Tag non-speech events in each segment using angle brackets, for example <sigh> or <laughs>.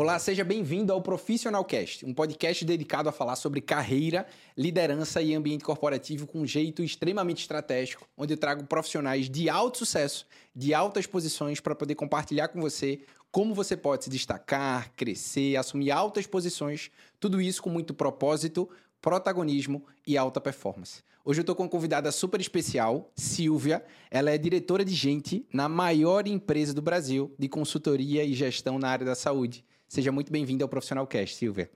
Olá, seja bem-vindo ao Profissional Cast, um podcast dedicado a falar sobre carreira, liderança e ambiente corporativo com um jeito extremamente estratégico, onde eu trago profissionais de alto sucesso, de altas posições para poder compartilhar com você como você pode se destacar, crescer, assumir altas posições, tudo isso com muito propósito, protagonismo e alta performance. Hoje eu estou com uma convidada super especial, Silvia. Ela é diretora de gente na maior empresa do Brasil de consultoria e gestão na área da saúde. Seja muito bem-vinda ao Profissional Cast, Silvia.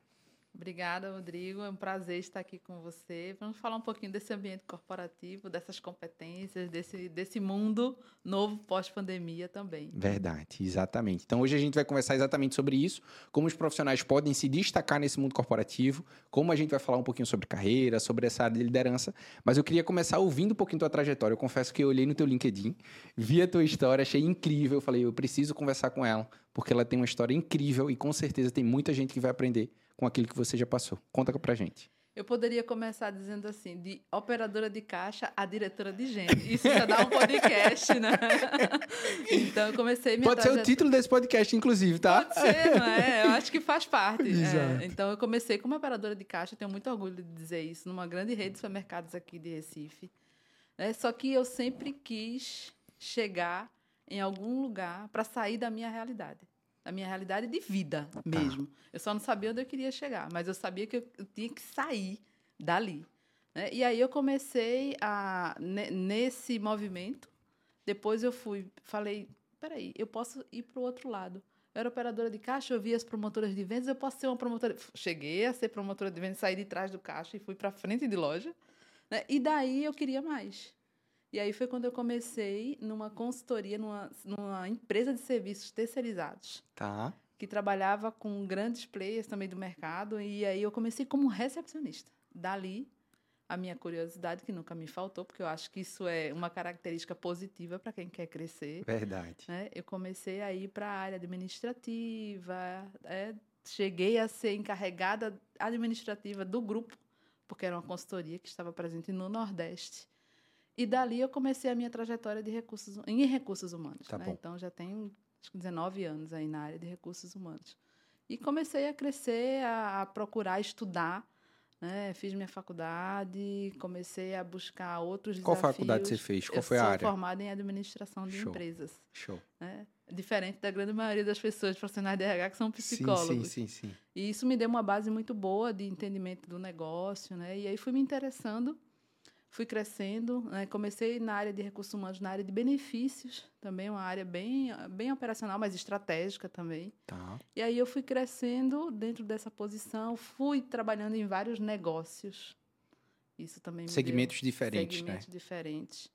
Obrigada, Rodrigo. É um prazer estar aqui com você. Vamos falar um pouquinho desse ambiente corporativo, dessas competências, desse, desse mundo novo pós-pandemia também. Verdade, exatamente. Então hoje a gente vai conversar exatamente sobre isso, como os profissionais podem se destacar nesse mundo corporativo, como a gente vai falar um pouquinho sobre carreira, sobre essa área de liderança. Mas eu queria começar ouvindo um pouquinho tua trajetória. Eu confesso que eu olhei no teu LinkedIn, vi a tua história, achei incrível. Eu falei, eu preciso conversar com ela, porque ela tem uma história incrível e com certeza tem muita gente que vai aprender com aquilo que você já passou. Conta pra gente. Eu poderia começar dizendo assim, de operadora de caixa a diretora de gente. Isso já dá um podcast, né? <laughs> então eu comecei minha Pode ser o título desse podcast, inclusive, tá? Pode ser, não é? Eu acho que faz parte. É. Então eu comecei como operadora de caixa, tenho muito orgulho de dizer isso, numa grande rede de supermercados aqui de Recife. É, só que eu sempre quis chegar em algum lugar para sair da minha realidade da minha realidade de vida tá. mesmo. Tá. Eu só não sabia onde eu queria chegar, mas eu sabia que eu, eu tinha que sair dali. Né? E aí eu comecei a nesse movimento. Depois eu fui, falei, peraí, eu posso ir para o outro lado. Eu era operadora de caixa, eu via as promotoras de vendas, eu posso ser uma promotora. Cheguei a ser promotora de vendas, saí de trás do caixa e fui para frente de loja. Né? E daí eu queria mais. E aí foi quando eu comecei numa consultoria, numa, numa empresa de serviços terceirizados. Tá. Que trabalhava com grandes players também do mercado. E aí eu comecei como recepcionista. Dali, a minha curiosidade, que nunca me faltou, porque eu acho que isso é uma característica positiva para quem quer crescer. Verdade. Né? Eu comecei a ir para a área administrativa, é, cheguei a ser encarregada administrativa do grupo, porque era uma consultoria que estava presente no Nordeste. E dali eu comecei a minha trajetória de recursos, em recursos humanos. Tá né? Então já tenho acho que 19 anos aí na área de recursos humanos. E comecei a crescer, a, a procurar estudar. Né? Fiz minha faculdade, comecei a buscar outros Qual desafios. Qual faculdade você fez? Qual eu foi a área? Eu sou formada em administração de Show. empresas. Show. Né? Diferente da grande maioria das pessoas profissionais de RH que são psicólogos. Sim, sim, sim, sim. E isso me deu uma base muito boa de entendimento do negócio, né? E aí fui me interessando fui crescendo, né? comecei na área de recursos humanos, na área de benefícios, também uma área bem, bem operacional, mas estratégica também. Tá. E aí eu fui crescendo dentro dessa posição, fui trabalhando em vários negócios. Isso também segmentos diferentes, segmentos né? diferentes.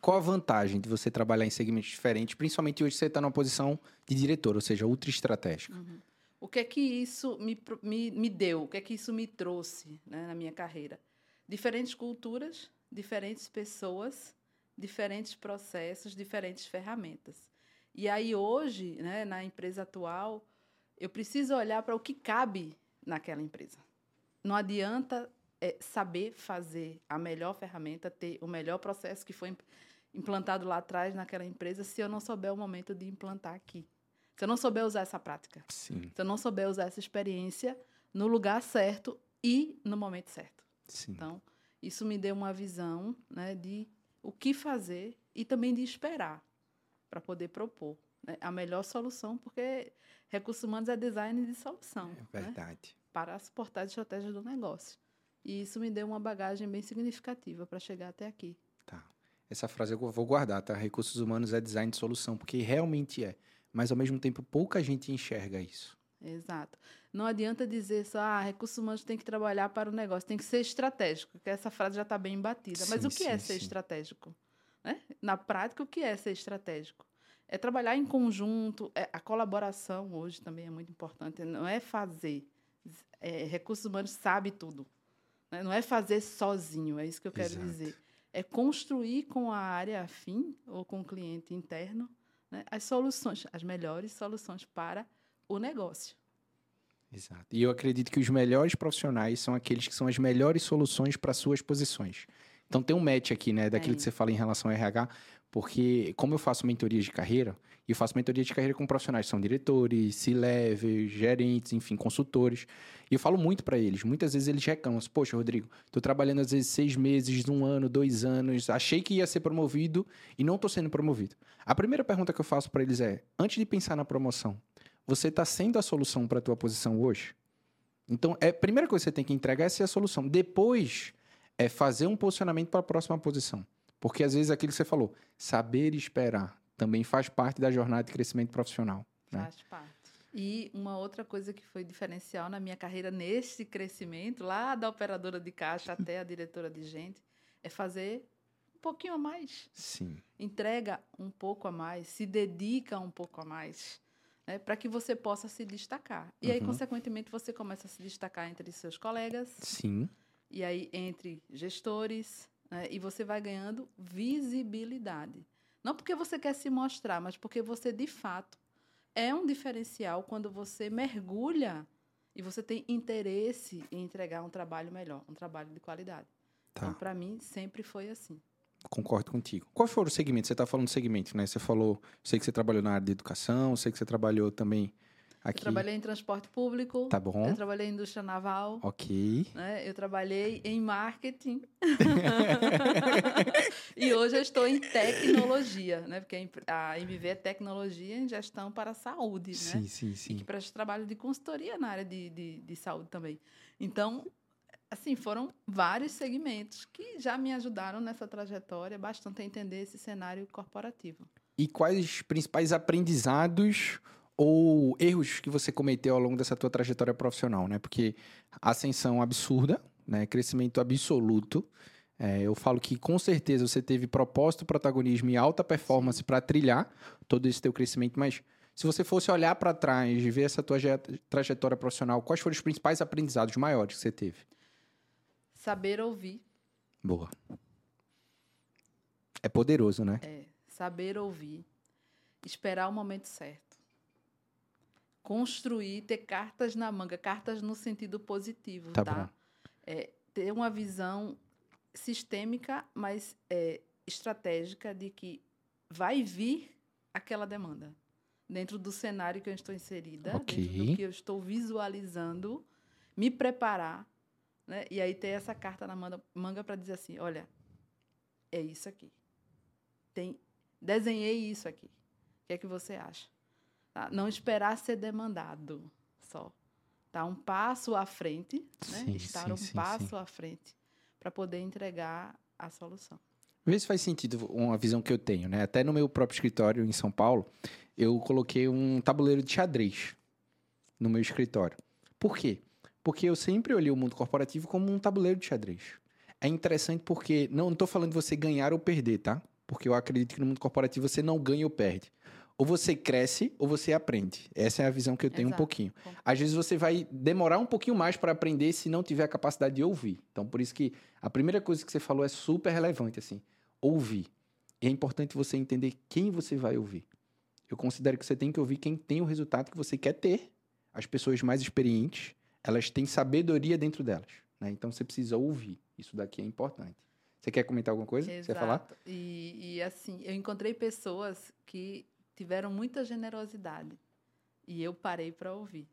Qual a vantagem de você trabalhar em segmentos diferentes, principalmente hoje você está numa posição de diretor, ou seja, ultra estratégica? Uhum. O que é que isso me, me, me deu? O que é que isso me trouxe né, na minha carreira? Diferentes culturas, diferentes pessoas, diferentes processos, diferentes ferramentas. E aí hoje, né, na empresa atual, eu preciso olhar para o que cabe naquela empresa. Não adianta é, saber fazer a melhor ferramenta, ter o melhor processo que foi implantado lá atrás naquela empresa, se eu não souber o momento de implantar aqui. Se eu não souber usar essa prática. Sim. Se eu não souber usar essa experiência no lugar certo e no momento certo. Sim. Então, isso me deu uma visão né, de o que fazer e também de esperar para poder propor né, a melhor solução, porque recursos humanos é design de solução. É verdade. Né, para suportar as estratégias do negócio. E isso me deu uma bagagem bem significativa para chegar até aqui. Tá. Essa frase eu vou guardar, tá? Recursos humanos é design de solução, porque realmente é. Mas, ao mesmo tempo, pouca gente enxerga isso. Exato. Não adianta dizer só, ah, recursos humanos tem que trabalhar para o negócio, tem que ser estratégico, porque essa frase já está bem embatida. Mas o que é sim, é ser sim. estratégico? Né? Na prática, o que é ser estratégico? É trabalhar em conjunto, é, a colaboração hoje também é muito importante, não é fazer. É, recursos humanos sabe tudo. Né? Não é fazer sozinho, é isso que eu quero Exato. dizer. É construir com a área afim ou com o cliente interno né, as soluções, as melhores soluções para o negócio. Exato. E eu acredito que os melhores profissionais são aqueles que são as melhores soluções para suas posições. Então tem um match aqui, né, daquilo é. que você fala em relação ao RH, Porque, como eu faço mentorias de carreira, e eu faço mentoria de carreira com profissionais que são diretores, C-level, gerentes, enfim, consultores. E eu falo muito para eles. Muitas vezes eles reclamam: Poxa, Rodrigo, tô trabalhando às vezes seis meses, um ano, dois anos, achei que ia ser promovido e não tô sendo promovido. A primeira pergunta que eu faço para eles é: antes de pensar na promoção, você está sendo a solução para a tua posição hoje? Então, é, a primeira coisa que você tem que entregar é ser a solução. Depois, é fazer um posicionamento para a próxima posição. Porque às vezes aquilo que você falou, saber esperar também faz parte da jornada de crescimento profissional. Né? Faz parte. E uma outra coisa que foi diferencial na minha carreira nesse crescimento, lá da operadora de caixa até a diretora de gente, é fazer um pouquinho a mais. Sim. Entrega um pouco a mais, se dedica um pouco a mais, né, para que você possa se destacar. E uhum. aí, consequentemente, você começa a se destacar entre seus colegas. Sim. E aí, entre gestores, né, e você vai ganhando visibilidade. Não porque você quer se mostrar, mas porque você, de fato, é um diferencial quando você mergulha e você tem interesse em entregar um trabalho melhor, um trabalho de qualidade. Tá. Então, para mim, sempre foi assim. Concordo contigo. Quais foram os segmentos? Você está falando de segmentos, né? Você falou, sei que você trabalhou na área de educação, sei que você trabalhou também Aqui. Eu trabalhei em transporte público. Tá bom. Eu trabalhei em indústria naval. Ok. Né? Eu trabalhei em marketing. <laughs> e hoje eu estou em tecnologia, né? Porque a MV é tecnologia em gestão para a saúde, sim, né? Sim, sim, E que presta trabalho de consultoria na área de, de, de saúde também. Então, assim, foram vários segmentos que já me ajudaram nessa trajetória bastante a entender esse cenário corporativo. E quais os principais aprendizados ou erros que você cometeu ao longo dessa tua trajetória profissional, né? Porque ascensão absurda, né? Crescimento absoluto. É, eu falo que com certeza você teve propósito, protagonismo e alta performance para trilhar todo esse teu crescimento, mas se você fosse olhar para trás e ver essa tua trajetória profissional, quais foram os principais aprendizados maiores que você teve? Saber ouvir. Boa. É poderoso, né? É, saber ouvir, esperar o momento certo construir, ter cartas na manga, cartas no sentido positivo, tá? tá? É, ter uma visão sistêmica, mas é, estratégica de que vai vir aquela demanda dentro do cenário que eu estou inserida, okay. dentro do que eu estou visualizando, me preparar, né? E aí ter essa carta na manga para dizer assim, olha, é isso aqui. Tem, desenhei isso aqui. O que é que você acha? Tá? Não esperar ser demandado só. Tá um passo à frente, né? Sim, estar sim, um sim, passo à frente para poder entregar a solução. Vê se faz sentido uma visão que eu tenho, né? Até no meu próprio escritório em São Paulo, eu coloquei um tabuleiro de xadrez no meu escritório. Por quê? Porque eu sempre olhei o mundo corporativo como um tabuleiro de xadrez. É interessante porque não estou falando de você ganhar ou perder, tá? Porque eu acredito que no mundo corporativo você não ganha ou perde ou você cresce ou você aprende. Essa é a visão que eu tenho Exato. um pouquinho. Às vezes você vai demorar um pouquinho mais para aprender se não tiver a capacidade de ouvir. Então, por isso que a primeira coisa que você falou é super relevante, assim, ouvir. E é importante você entender quem você vai ouvir. Eu considero que você tem que ouvir quem tem o resultado que você quer ter. As pessoas mais experientes, elas têm sabedoria dentro delas. Né? Então, você precisa ouvir. Isso daqui é importante. Você quer comentar alguma coisa? Exato. Você quer falar? E, e assim, eu encontrei pessoas que tiveram muita generosidade e eu parei para ouvir.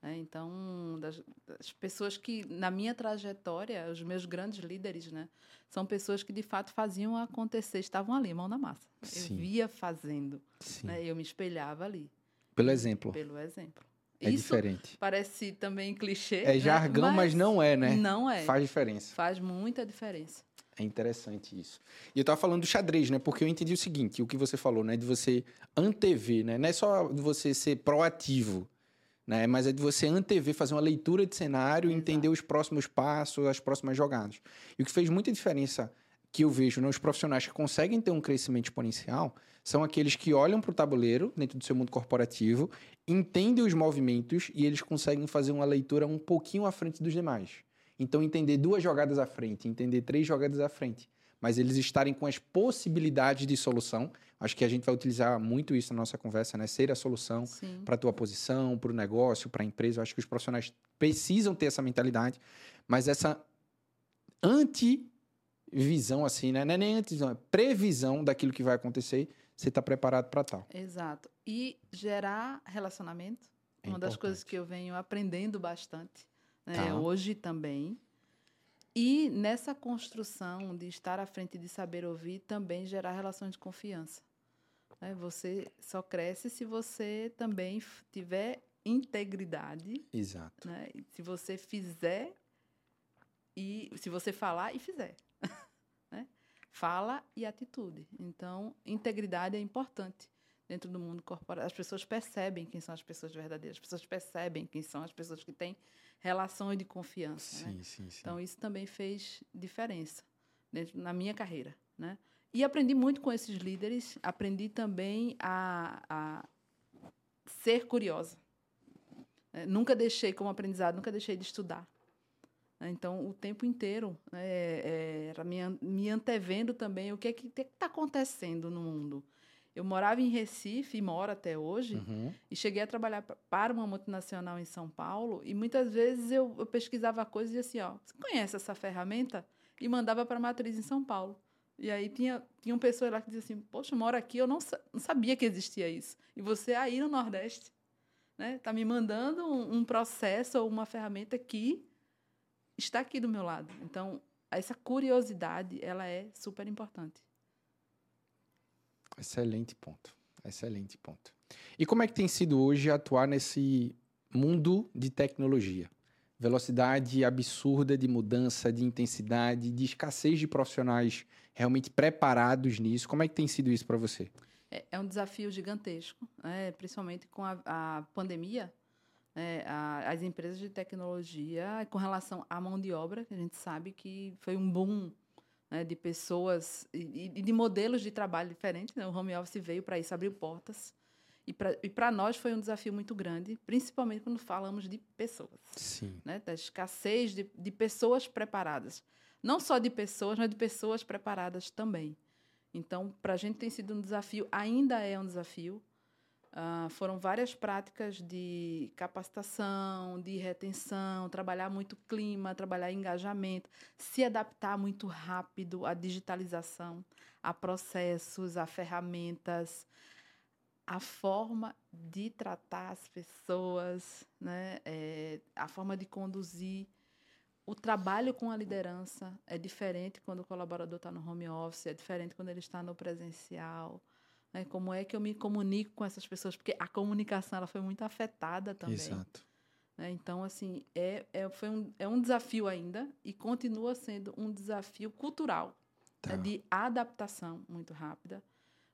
Né? Então, das, das, pessoas que, na minha trajetória, os meus grandes líderes, né, são pessoas que de fato faziam acontecer, estavam ali, mão na massa. Sim. Eu via fazendo, né? eu me espelhava ali. Pelo exemplo. Pelo exemplo. É Isso diferente. Parece também clichê. É jargão, né? mas, mas, não é, né? Não é. Faz diferença. Faz muita diferença. É interessante isso. E eu estava falando do xadrez, né? Porque eu entendi o seguinte, o que você falou, né? De você antever, né? Não é só de você ser proativo, né? Mas é de você antever, fazer uma leitura de cenário, Exato. entender os próximos passos, as próximas jogadas. E o que fez muita diferença que eu vejo nos profissionais que conseguem ter um crescimento exponencial são aqueles que olham para o tabuleiro dentro do seu mundo corporativo, entendem os movimentos e eles conseguem fazer uma leitura um pouquinho à frente dos demais. Então, entender duas jogadas à frente, entender três jogadas à frente, mas eles estarem com as possibilidades de solução. Acho que a gente vai utilizar muito isso na nossa conversa, né? Ser a solução para a tua posição, para o negócio, para a empresa. Eu acho que os profissionais precisam ter essa mentalidade, mas essa anti visão assim, né? Não é nem antes, não, é previsão daquilo que vai acontecer, você está preparado para tal. Exato. E gerar relacionamento, é uma importante. das coisas que eu venho aprendendo bastante, né? Tá. hoje também. E nessa construção de estar à frente de saber ouvir, também gerar relações de confiança. Né? Você só cresce se você também tiver integridade. Exato. Né? Se você fizer e se você falar e fizer. Né? Fala e atitude. Então, integridade é importante dentro do mundo corporativo. As pessoas percebem quem são as pessoas verdadeiras, as pessoas percebem quem são as pessoas que têm relações de confiança. Sim, né? sim, sim. Então, isso também fez diferença dentro, na minha carreira. Né? E aprendi muito com esses líderes, aprendi também a, a ser curiosa. É, nunca deixei, como aprendizado, nunca deixei de estudar. Então, o tempo inteiro né, é, era me, me antevendo também o que é que está acontecendo no mundo. Eu morava em Recife e moro até hoje, uhum. e cheguei a trabalhar para uma multinacional em São Paulo, e muitas vezes eu, eu pesquisava coisas e dizia assim, ó, você conhece essa ferramenta? E mandava para a matriz em São Paulo. E aí tinha, tinham pessoas lá que diziam assim, poxa, eu moro aqui, eu não, não sabia que existia isso. E você aí no Nordeste, né, tá me mandando um, um processo ou uma ferramenta que está aqui do meu lado. Então, essa curiosidade, ela é super importante. Excelente ponto. Excelente ponto. E como é que tem sido hoje atuar nesse mundo de tecnologia? Velocidade absurda de mudança, de intensidade, de escassez de profissionais realmente preparados nisso. Como é que tem sido isso para você? É, é, um desafio gigantesco, né? principalmente com a, a pandemia. Né? A, as empresas de tecnologia, com relação à mão de obra, que a gente sabe que foi um boom né, de pessoas e, e, de modelos de trabalho diferentes. Né? O home office veio para isso, abriu portas. E para nós foi um desafio muito grande, principalmente quando falamos de pessoas. Sim. Né? Da escassez de, de pessoas preparadas. Não só de pessoas, mas de pessoas preparadas também. Então, para a gente tem sido um desafio, ainda é um desafio. Uh, foram várias práticas de capacitação, de retenção, trabalhar muito clima, trabalhar engajamento, se adaptar muito rápido à digitalização, a processos, a ferramentas, a forma de tratar as pessoas, né? É, a forma de conduzir. O trabalho com a liderança é diferente quando o colaborador está no home office, é diferente quando ele está no presencial. Né? Como é que eu me comunico com essas pessoas? Porque a comunicação ela foi muito afetada também. Exato. Né? Então, assim, é, é, foi um, é um desafio ainda e continua sendo um desafio cultural, né? tá. né? de adaptação muito rápida,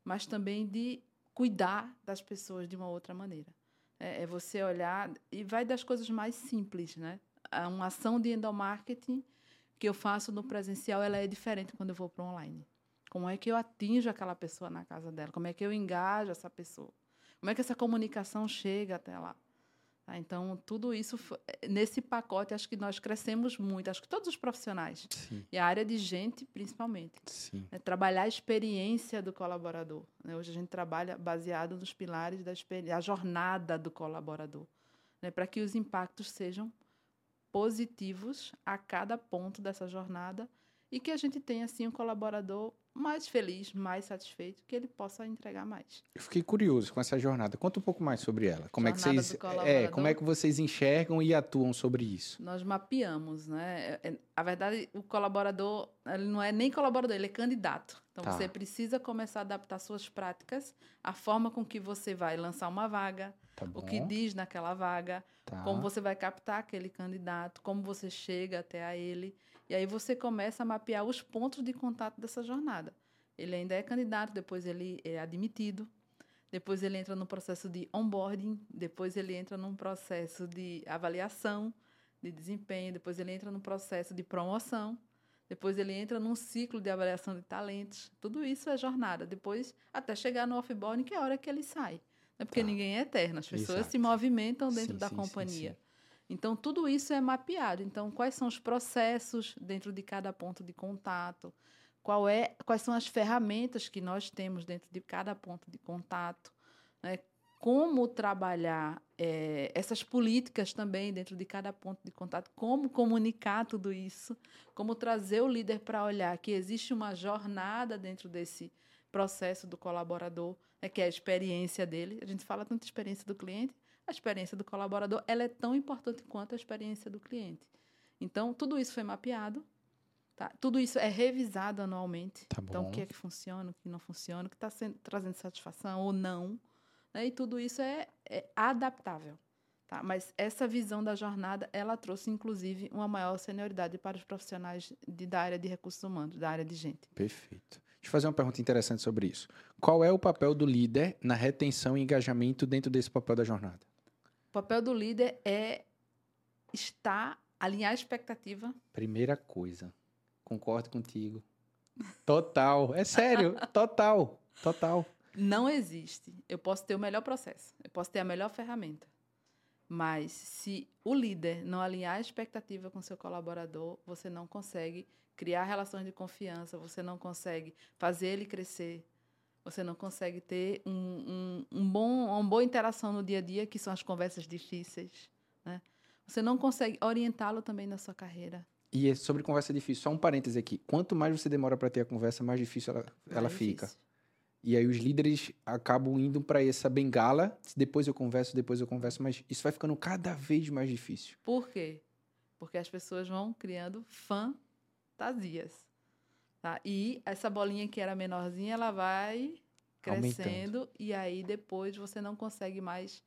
mas também de cuidar das pessoas de uma outra maneira. É, é você olhar e vai das coisas mais simples, né? Uma ação de endomarketing que eu faço no presencial, ela é diferente quando eu vou para o online. Como é que eu atinjo aquela pessoa na casa dela? Como é que eu engajo essa pessoa? Como é que essa comunicação chega até lá? Tá? Então, tudo isso, nesse pacote, acho que nós crescemos muito, acho que todos os profissionais. Sim. E a área de gente, principalmente. É trabalhar a experiência do colaborador. Né? Hoje a gente trabalha baseado nos pilares da a jornada do colaborador, né? para que os impactos sejam positivos a cada ponto dessa jornada e que a gente tenha, assim, um colaborador mais feliz, mais satisfeito, que ele possa entregar mais. Eu fiquei curioso com essa jornada. Conta um pouco mais sobre ela. Como jornada é que vocês é, como é que vocês enxergam e atuam sobre isso? Nós mapeamos, né? É, é, a verdade, o colaborador, ele não é nem colaborador, ele é candidato. Então tá. você precisa começar a adaptar suas práticas, a forma com que você vai lançar uma vaga, tá o que diz naquela vaga, tá. como você vai captar aquele candidato, como você chega até a ele. E aí você começa a mapear os pontos de contato dessa jornada. Ele ainda é candidato, depois ele é admitido, depois ele entra no processo de onboarding, depois ele entra num processo de avaliação de desempenho, depois ele entra no processo de promoção, depois ele entra num ciclo de avaliação de talentos. Tudo isso é jornada. Depois, até chegar no offboarding, que é a hora que ele sai. É Porque tá. ninguém é eterno, as pessoas Exato. se movimentam dentro sim, da sim, companhia. Sim, então, tudo isso é mapeado. Então, quais são os processos dentro de cada ponto de contato? Qual é, quais são as ferramentas que nós temos dentro de cada ponto de contato? Né? como trabalhar é, essas políticas também dentro de cada ponto de contato, como comunicar tudo isso, como trazer o líder para olhar que existe uma jornada dentro desse processo do colaborador, né, que é a experiência dele. A gente fala tanto experiência do cliente, a experiência do colaborador ela é tão importante quanto a experiência do cliente. Então, tudo isso foi mapeado, tá? tudo isso é revisado anualmente. Tá então, o que é que funciona, o que não funciona, o que está trazendo satisfação ou não. Né? E tudo isso é, é adaptável. Tá? Mas essa visão da jornada, ela trouxe, inclusive, uma maior senioridade para os profissionais de, da área de recursos humanos, da área de gente. Perfeito. Deixa eu fazer uma pergunta interessante sobre isso. Qual é o papel do líder na retenção e engajamento dentro desse papel da jornada? O papel do líder é estar, alinhar a expectativa. Primeira coisa, concordo contigo. Total, é sério, <laughs> total, total. Não existe. Eu posso ter o melhor processo, eu posso ter a melhor ferramenta. Mas se o líder não alinhar a expectativa com seu colaborador, você não consegue criar relações de confiança, você não consegue fazer ele crescer, você não consegue ter um, um, um bom, uma boa interação no dia a dia, que são as conversas difíceis. Né? Você não consegue orientá-lo também na sua carreira. E é sobre conversa difícil, só um parêntese aqui. Quanto mais você demora para ter a conversa, mais difícil ela, ela fica. E aí os líderes acabam indo para essa bengala, depois eu converso, depois eu converso, mas isso vai ficando cada vez mais difícil. Por quê? Porque as pessoas vão criando fantasias. Tá? E essa bolinha que era menorzinha, ela vai crescendo Aumentando. e aí depois você não consegue mais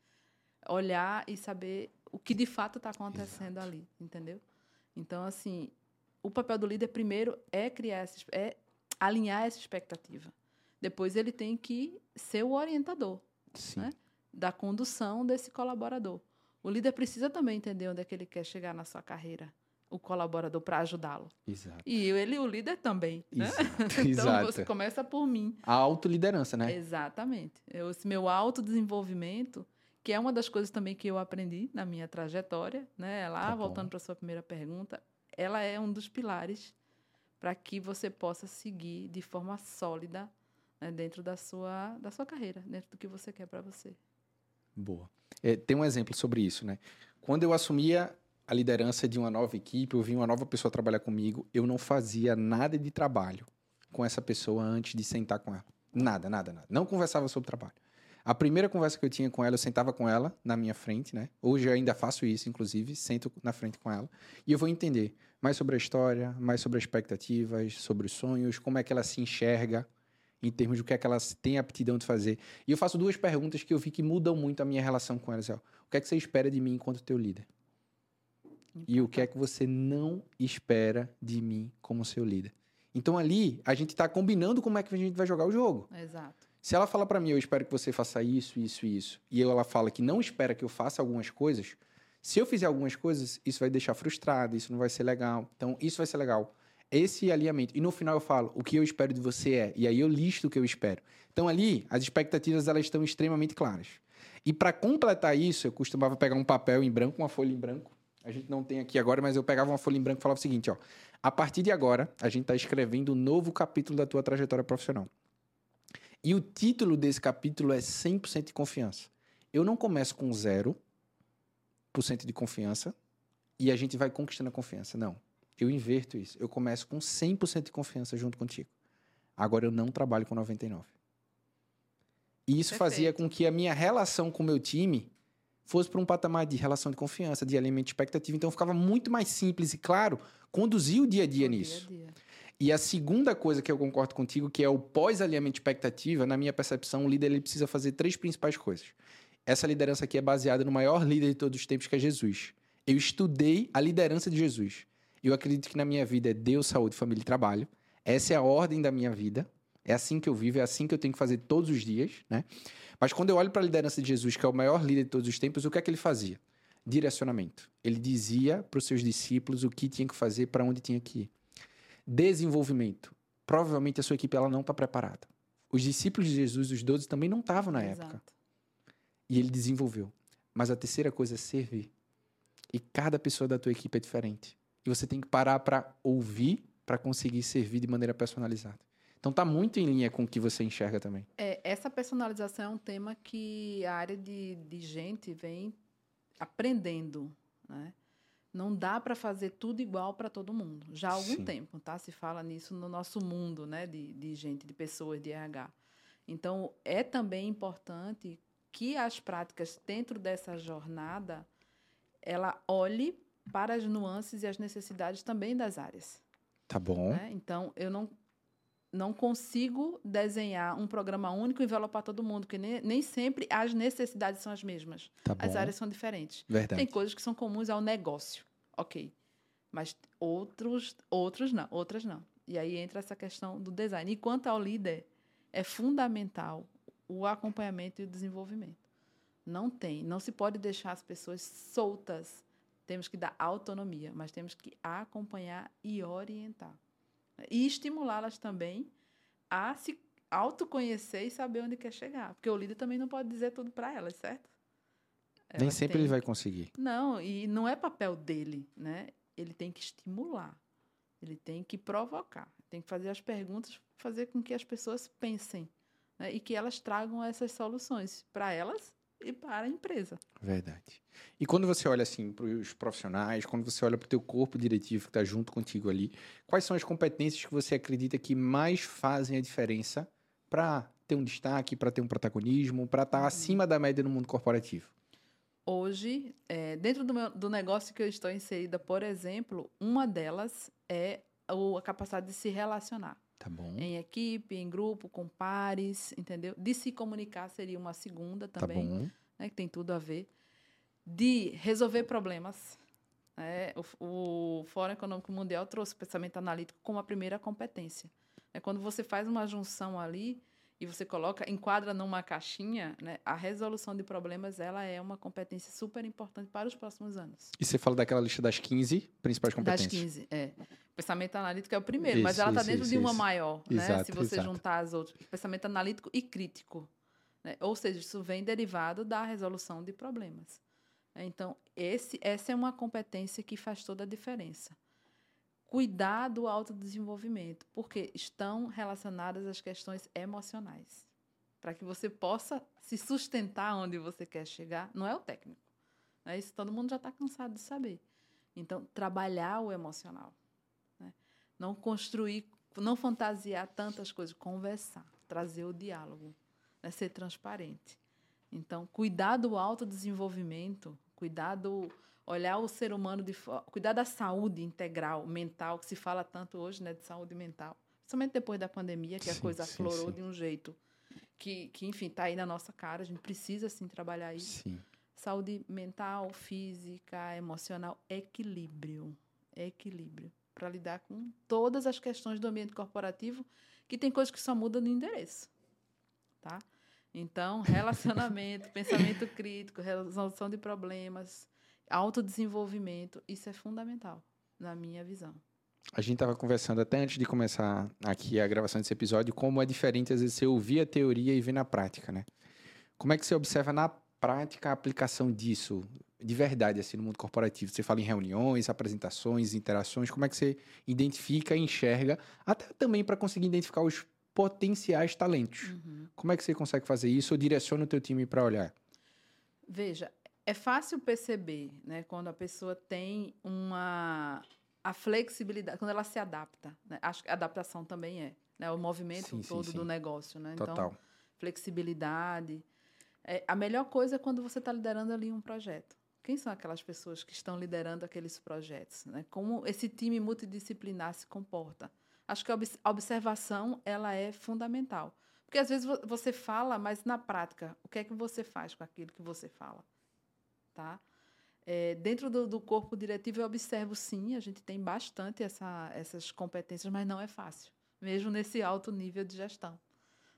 olhar e saber o que de fato está acontecendo Exato. ali, entendeu? Então, assim, o papel do líder primeiro é criar, essa, é alinhar essa expectativa. Depois ele tem que ser o orientador né? da condução desse colaborador. O líder precisa também entender onde é que ele quer chegar na sua carreira, o colaborador, para ajudá-lo. Exato. E ele, o líder também. Né? Exato. <laughs> <laughs> então Exato. você começa por mim. A autoliderança, né? Exatamente. Eu, esse meu autodesenvolvimento, que é uma das coisas também que eu aprendi na minha trajetória, né? Lá, tá voltando para a sua primeira pergunta, ela é um dos pilares para que você possa seguir de forma sólida né, dentro da sua, da sua carreira, dentro do que você quer para você. Boa. É, tem um exemplo sobre isso, né? Quando eu assumia a liderança de uma nova equipe, eu vi uma nova pessoa trabalhar comigo, eu não fazia nada de trabalho com essa pessoa antes de sentar com ela. Nada, nada, nada. Não conversava sobre trabalho. A primeira conversa que eu tinha com ela, eu sentava com ela na minha frente, né? Hoje eu ainda faço isso, inclusive, sento na frente com ela. E eu vou entender mais sobre a história, mais sobre as expectativas, sobre os sonhos, como é que ela se enxerga, em termos do que é que elas têm aptidão de fazer. E eu faço duas perguntas que eu vi que mudam muito a minha relação com elas. O que é que você espera de mim enquanto teu líder? E o que é que você não espera de mim como seu líder? Então ali a gente está combinando como é que a gente vai jogar o jogo. Exato. Se ela fala para mim, eu espero que você faça isso, isso, isso, e ela fala que não espera que eu faça algumas coisas, se eu fizer algumas coisas, isso vai deixar frustrado, isso não vai ser legal. Então, isso vai ser legal esse alinhamento. E no final eu falo, o que eu espero de você é, e aí eu listo o que eu espero. Então ali, as expectativas elas estão extremamente claras. E para completar isso, eu costumava pegar um papel em branco, uma folha em branco. A gente não tem aqui agora, mas eu pegava uma folha em branco e falava o seguinte, ó: a partir de agora, a gente está escrevendo um novo capítulo da tua trajetória profissional. E o título desse capítulo é 100% de confiança. Eu não começo com 0% de confiança e a gente vai conquistando a confiança. Não eu inverto isso. Eu começo com 100% de confiança junto contigo. Agora eu não trabalho com 99. E isso Perfeito. fazia com que a minha relação com o meu time fosse para um patamar de relação de confiança, de alimento de expectativa. Então ficava muito mais simples e claro conduzir o dia a dia nisso. Dia a dia. E a segunda coisa que eu concordo contigo, que é o pós-alinhamento de expectativa, na minha percepção, o líder ele precisa fazer três principais coisas. Essa liderança aqui é baseada no maior líder de todos os tempos, que é Jesus. Eu estudei a liderança de Jesus. Eu acredito que na minha vida é Deus, saúde, família e trabalho. Essa é a ordem da minha vida. É assim que eu vivo, é assim que eu tenho que fazer todos os dias, né? Mas quando eu olho para a liderança de Jesus, que é o maior líder de todos os tempos, o que é que ele fazia? Direcionamento. Ele dizia para os seus discípulos o que tinha que fazer, para onde tinha que ir. Desenvolvimento. Provavelmente a sua equipe ela não está preparada. Os discípulos de Jesus, os 12, também não estavam na Exato. época. E ele desenvolveu. Mas a terceira coisa é servir. E cada pessoa da tua equipe é diferente. E você tem que parar para ouvir para conseguir servir de maneira personalizada. Então tá muito em linha com o que você enxerga também. É, essa personalização é um tema que a área de, de gente vem aprendendo, né? Não dá para fazer tudo igual para todo mundo. Já há algum Sim. tempo, tá? Se fala nisso no nosso mundo, né? De, de gente, de pessoas, de RH. Então, é também importante que as práticas dentro dessa jornada ela olhe para as nuances e as necessidades também das áreas. Tá bom. Né? Então, eu não, não consigo desenhar um programa único e envelopar todo mundo, porque nem, nem sempre as necessidades são as mesmas. Tá as áreas são diferentes. Verdade. Tem coisas que são comuns ao negócio, ok. Mas outros, outros não, outras não. E aí entra essa questão do design. E quanto ao líder, é fundamental o acompanhamento e o desenvolvimento. Não tem, não se pode deixar as pessoas soltas. Temos que dar autonomia, mas temos que acompanhar e orientar. E estimulá-las também a se autoconhecer e saber onde quer chegar. Porque o líder também não pode dizer tudo para elas, certo? Elas Nem sempre ele vai conseguir. Não, e não é papel dele, né? Ele tem que estimular. Ele tem que provocar. Tem que fazer as perguntas, fazer com que as pessoas pensem né? e que elas tragam essas soluções para elas e para a empresa. Verdade. E quando você olha assim para os profissionais, quando você olha para o teu corpo diretivo que está junto contigo ali, quais são as competências que você acredita que mais fazem a diferença para ter um destaque, para ter um protagonismo, para estar tá uhum. acima da média no mundo corporativo? Hoje, é, dentro do, meu, do negócio que eu estou inserida, por exemplo, uma delas é a capacidade de se relacionar. Tá. Em equipe, em grupo, com pares, entendeu? De se comunicar seria uma segunda tá também. Tá. Né, que tem tudo a ver. De resolver problemas. É, o, o Fórum Econômico Mundial trouxe o pensamento analítico como a primeira competência. É quando você faz uma junção ali e você coloca, enquadra numa caixinha, né, a resolução de problemas ela é uma competência super importante para os próximos anos. E você fala daquela lista das 15 principais competências? Das 15, é. Pensamento analítico é o primeiro, isso, mas ela está dentro isso, de uma isso. maior, né? Exato, Se você exato. juntar as outras. Pensamento analítico e crítico. Né? Ou seja, isso vem derivado da resolução de problemas. Então, esse, essa é uma competência que faz toda a diferença cuidar do autodesenvolvimento, porque estão relacionadas às questões emocionais. Para que você possa se sustentar onde você quer chegar, não é o técnico. Né? Isso todo mundo já está cansado de saber. Então, trabalhar o emocional. Né? Não construir, não fantasiar tantas coisas, conversar, trazer o diálogo, né? ser transparente. Então, cuidar do autodesenvolvimento, cuidar do, olhar o ser humano de cuidar da saúde integral mental que se fala tanto hoje né de saúde mental principalmente depois da pandemia que sim, a coisa aflorou de um jeito que, que enfim está aí na nossa cara a gente precisa sim trabalhar isso. Sim. saúde mental física emocional equilíbrio equilíbrio para lidar com todas as questões do ambiente corporativo que tem coisas que só mudam no endereço tá? Então <laughs> relacionamento pensamento crítico resolução de problemas autodesenvolvimento, isso é fundamental, na minha visão. A gente estava conversando até antes de começar aqui a gravação desse episódio, como é diferente às vezes você ouvir a teoria e ver na prática, né? Como é que você observa na prática a aplicação disso, de verdade, assim, no mundo corporativo? Você fala em reuniões, apresentações, interações, como é que você identifica e enxerga, até também para conseguir identificar os potenciais talentos. Uhum. Como é que você consegue fazer isso ou direciona o teu time para olhar? Veja, é fácil perceber, né, quando a pessoa tem uma a flexibilidade, quando ela se adapta. Né? Acho que a adaptação também é, né, o movimento sim, todo sim, sim. do negócio, né? Então, Total. Então, flexibilidade. É, a melhor coisa é quando você está liderando ali um projeto. Quem são aquelas pessoas que estão liderando aqueles projetos? Né? Como esse time multidisciplinar se comporta? Acho que a observação ela é fundamental. Porque às vezes você fala, mas na prática, o que é que você faz com aquilo que você fala? Tá? É, dentro do, do, corpo diretivo, eu observo sim, a gente tem bastante essa, essas competências, mas não é fácil, mesmo nesse alto nível de gestão.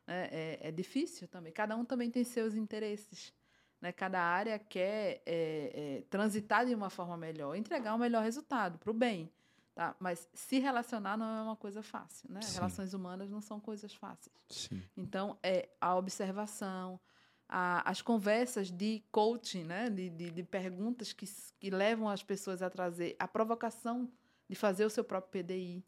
É, é, é difícil também. Cada um também tem seus interesses. Né? Cada área quer é, é, transitar de uma forma melhor, entregar um melhor resultado para o bem. Tá? Mas se relacionar não é uma coisa fácil. Né? Relações humanas não são coisas fáceis. Sim. Então, é a observação, a, as conversas de coaching, né? de, de, de, perguntas que, que levam as pessoas a trazer a provocação de fazer o seu próprio PDI.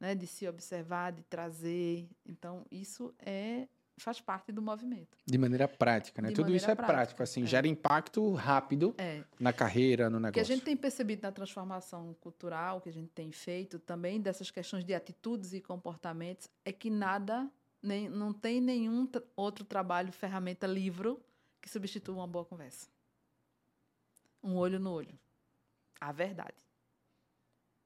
né, de se observar, de trazer. Então, isso é faz parte do movimento. De maneira prática, né? De Tudo isso é maneira prático, prática, assim, é. gera impacto rápido É. na carreira, no O que negócio. a gente tem percebido na transformação cultural que a gente tem feito também dessas questões de atitudes e comportamentos é que nada, nem, não tem nenhum outro trabalho, ferramenta, livro que substitua uma boa conversa. Um olho no olho. A verdade.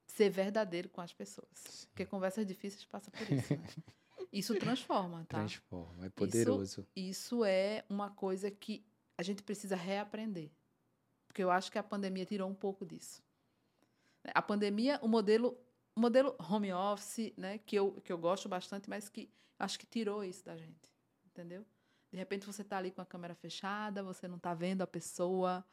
Ser verdadeiro com as pessoas. Porque conversas difíceis passam por isso. Né? <laughs> Isso transforma, tá? Transforma, é poderoso. Isso é uma coisa que a gente precisa reaprender. Porque eu acho que a pandemia tirou um pouco disso. A pandemia, o modelo, o modelo home office, né, que eu, que eu gosto bastante, mas que acho que tirou isso da gente. Entendeu? De repente você está ali com a câmera fechada, você não está vendo a pessoa,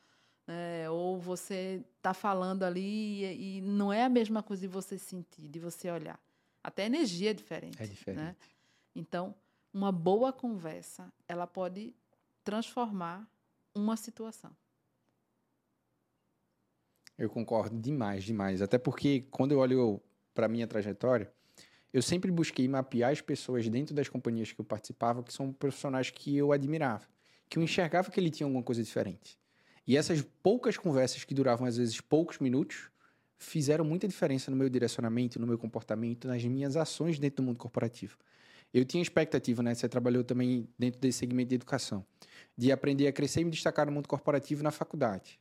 né, ou você está falando ali e, e não é a mesma coisa de você sentir, de você olhar. Até a energia é diferente. É diferente. Né? Então, uma boa conversa, ela pode transformar uma situação. Eu concordo demais, demais. Até porque quando eu olho para minha trajetória, eu sempre busquei mapear as pessoas dentro das companhias que eu participava, que são profissionais que eu admirava, que eu enxergava que ele tinha alguma coisa diferente. E essas poucas conversas que duravam às vezes poucos minutos fizeram muita diferença no meu direcionamento, no meu comportamento, nas minhas ações dentro do mundo corporativo. Eu tinha expectativa, né? Você trabalhou também dentro desse segmento de educação, de aprender a crescer e me destacar no mundo corporativo na faculdade.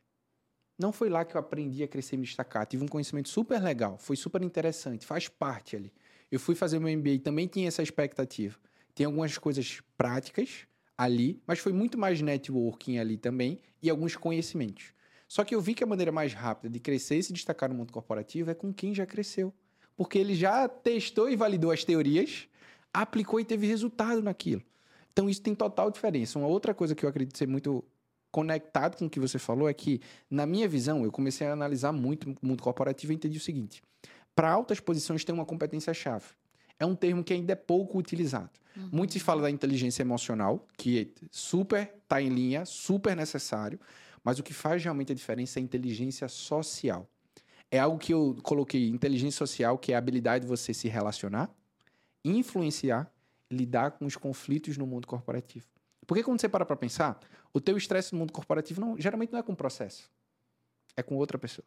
Não foi lá que eu aprendi a crescer e me destacar. Tive um conhecimento super legal, foi super interessante, faz parte ali. Eu fui fazer meu MBA e também tinha essa expectativa. Tem algumas coisas práticas ali, mas foi muito mais networking ali também e alguns conhecimentos. Só que eu vi que a maneira mais rápida de crescer e se destacar no mundo corporativo é com quem já cresceu. Porque ele já testou e validou as teorias, aplicou e teve resultado naquilo. Então isso tem total diferença. Uma outra coisa que eu acredito ser muito conectado com o que você falou é que, na minha visão, eu comecei a analisar muito o mundo corporativo e entendi o seguinte: para altas posições tem uma competência-chave. É um termo que ainda é pouco utilizado. Uhum. Muito se fala da inteligência emocional, que super está em linha, super necessário, mas o que faz realmente a diferença é a inteligência social. É algo que eu coloquei inteligência social, que é a habilidade de você se relacionar, influenciar, lidar com os conflitos no mundo corporativo. Porque quando você para para pensar, o teu estresse no mundo corporativo não, geralmente não é com o processo, é com outra pessoa.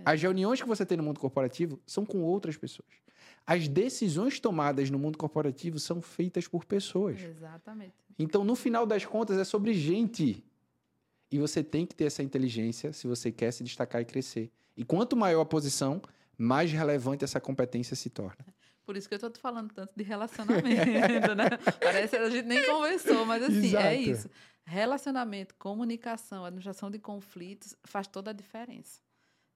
É. As reuniões que você tem no mundo corporativo são com outras pessoas. As decisões tomadas no mundo corporativo são feitas por pessoas. Exatamente. Então, no final das contas, é sobre gente. E você tem que ter essa inteligência se você quer se destacar e crescer. E quanto maior a posição, mais relevante essa competência se torna. <laughs> Por isso que eu estou falando tanto de relacionamento, <laughs> né? Parece que a gente nem conversou, mas assim, é Exato. isso. Relacionamento, comunicação, administração de conflitos faz toda a diferença.